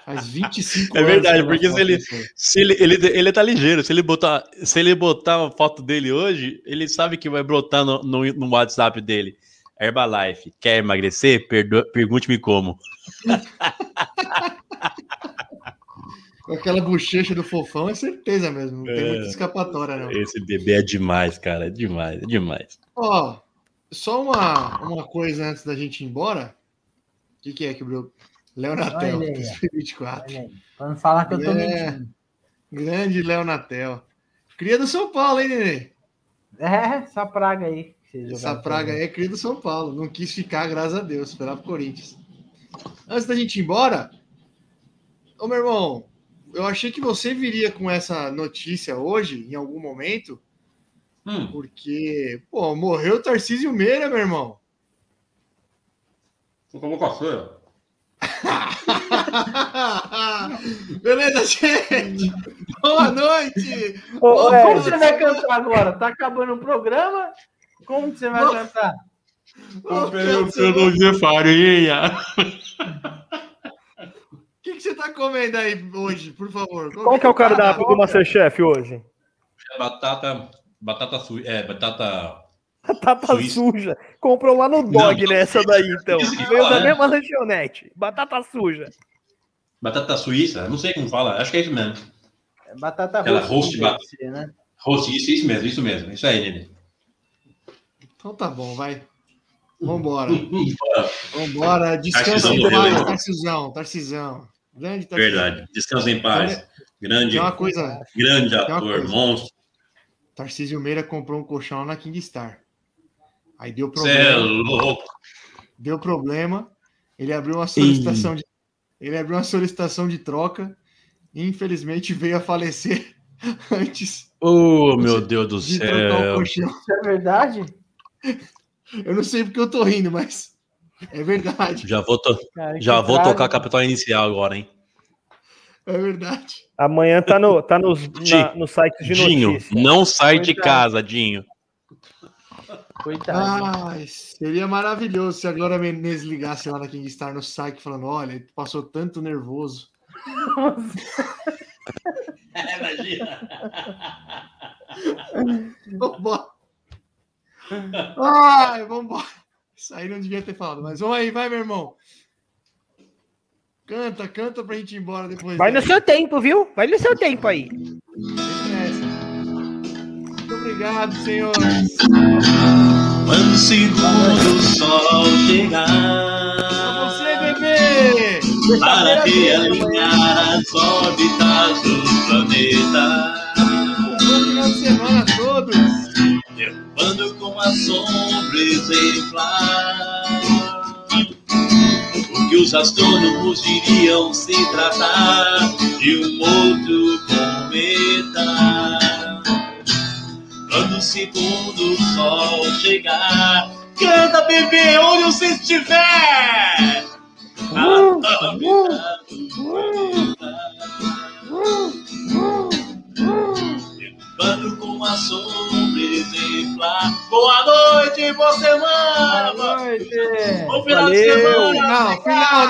Faz 25 É verdade, porque se ele-. Se ele, ele, ele tá ligeiro. Se ele, botar, se ele botar uma foto dele hoje, ele sabe que vai brotar no, no, no WhatsApp dele. Herbalife, quer emagrecer? Perdo- Pergunte-me como. Com aquela bochecha do fofão, é certeza mesmo. Não tem É. muita escapatória, não. Esse bebê é demais, cara. É demais, é demais. Ó, só uma, uma coisa antes da gente ir embora. O que, que é que o Léo Natel, Olha aí, ó. 2024. Olha aí, Pra não falar que eu tô É. mentindo. Grande Léo Natel. Cria do São Paulo, hein, Nenê? É, essa praga aí. Essa praga pra aí é cria do São Paulo. Não quis ficar, graças a Deus, esperar pro Corinthians. Antes da gente ir embora, ô meu irmão, eu achei que você viria com essa notícia hoje, em algum momento, Hum, porque, pô, morreu o Tarcísio Meira, meu irmão. como café? Beleza, gente? Boa noite! Ô, ô, Como Ed, você vai cantar agora? Tá acabando o programa? Como que você vai Nossa. cantar? O de farinha. Que, que você tá comendo aí hoje, por favor? qual que é o cardápio do Masterchef hoje? Batata, batata suíça, é, batata... Batata Suíça. suja. Comprou lá no dog Não. nessa daí, então. Veio fala, da né? mesma lanchonete. Batata suja. Batata suíça? Não sei como fala, acho que é isso mesmo. É batata Aquela deve ba- ser, né? Rosto, isso, isso mesmo, isso mesmo. Isso aí, Nenê. Então tá bom, vai. Vambora. Bora. Vambora. Descansa em paz? Tarcisão, Tarcisão. Grande Tarcisão. Verdade. Descansa em paz. Grande, Tem uma coisa, grande uma ator, coisa. monstro. Tarcísio Meira comprou um colchão lá na Kingstar. Aí deu Você é problema, louco. deu problema. Ele abriu uma solicitação de ele abriu uma solicitação de troca e infelizmente veio a falecer antes Oh, meu Deus do de céu. colchão. Isso é verdade? Eu não sei porque eu tô rindo, mas é verdade. Já vou, to- Cara, já vou tocar a capital inicial agora, hein? É verdade. Amanhã tá no, tá nos, na, no site de Dinho, notícia. não sai de Verdade. casa, Dinho. Coitado. Ai, seria maravilhoso se a Glória Menezes ligasse lá na Kingstar no site falando: olha, passou tanto nervoso. Imagina. Vambora. Ai, vambora. Isso aí não devia ter falado, mas vamos aí, vai, meu irmão. Canta, canta pra gente ir embora depois. Vai no dessa. seu tempo, viu? Vai no seu tempo aí. Muito obrigado, senhores. Quando o segundo sol Pra chegar você, bebê. para realinhar as órbitas do planeta. Bom final de semana a todos. Com a sombra exemplar O que os astrônomos iriam se tratar de um outro cometa. Quando o segundo sol chegar, canta bebê onde você estiver. A órbita do planeta. Derrubando com a sombra exemplar. Boa noite, boa semana. Boa noite. Bom final de Valeu. semana. Não, final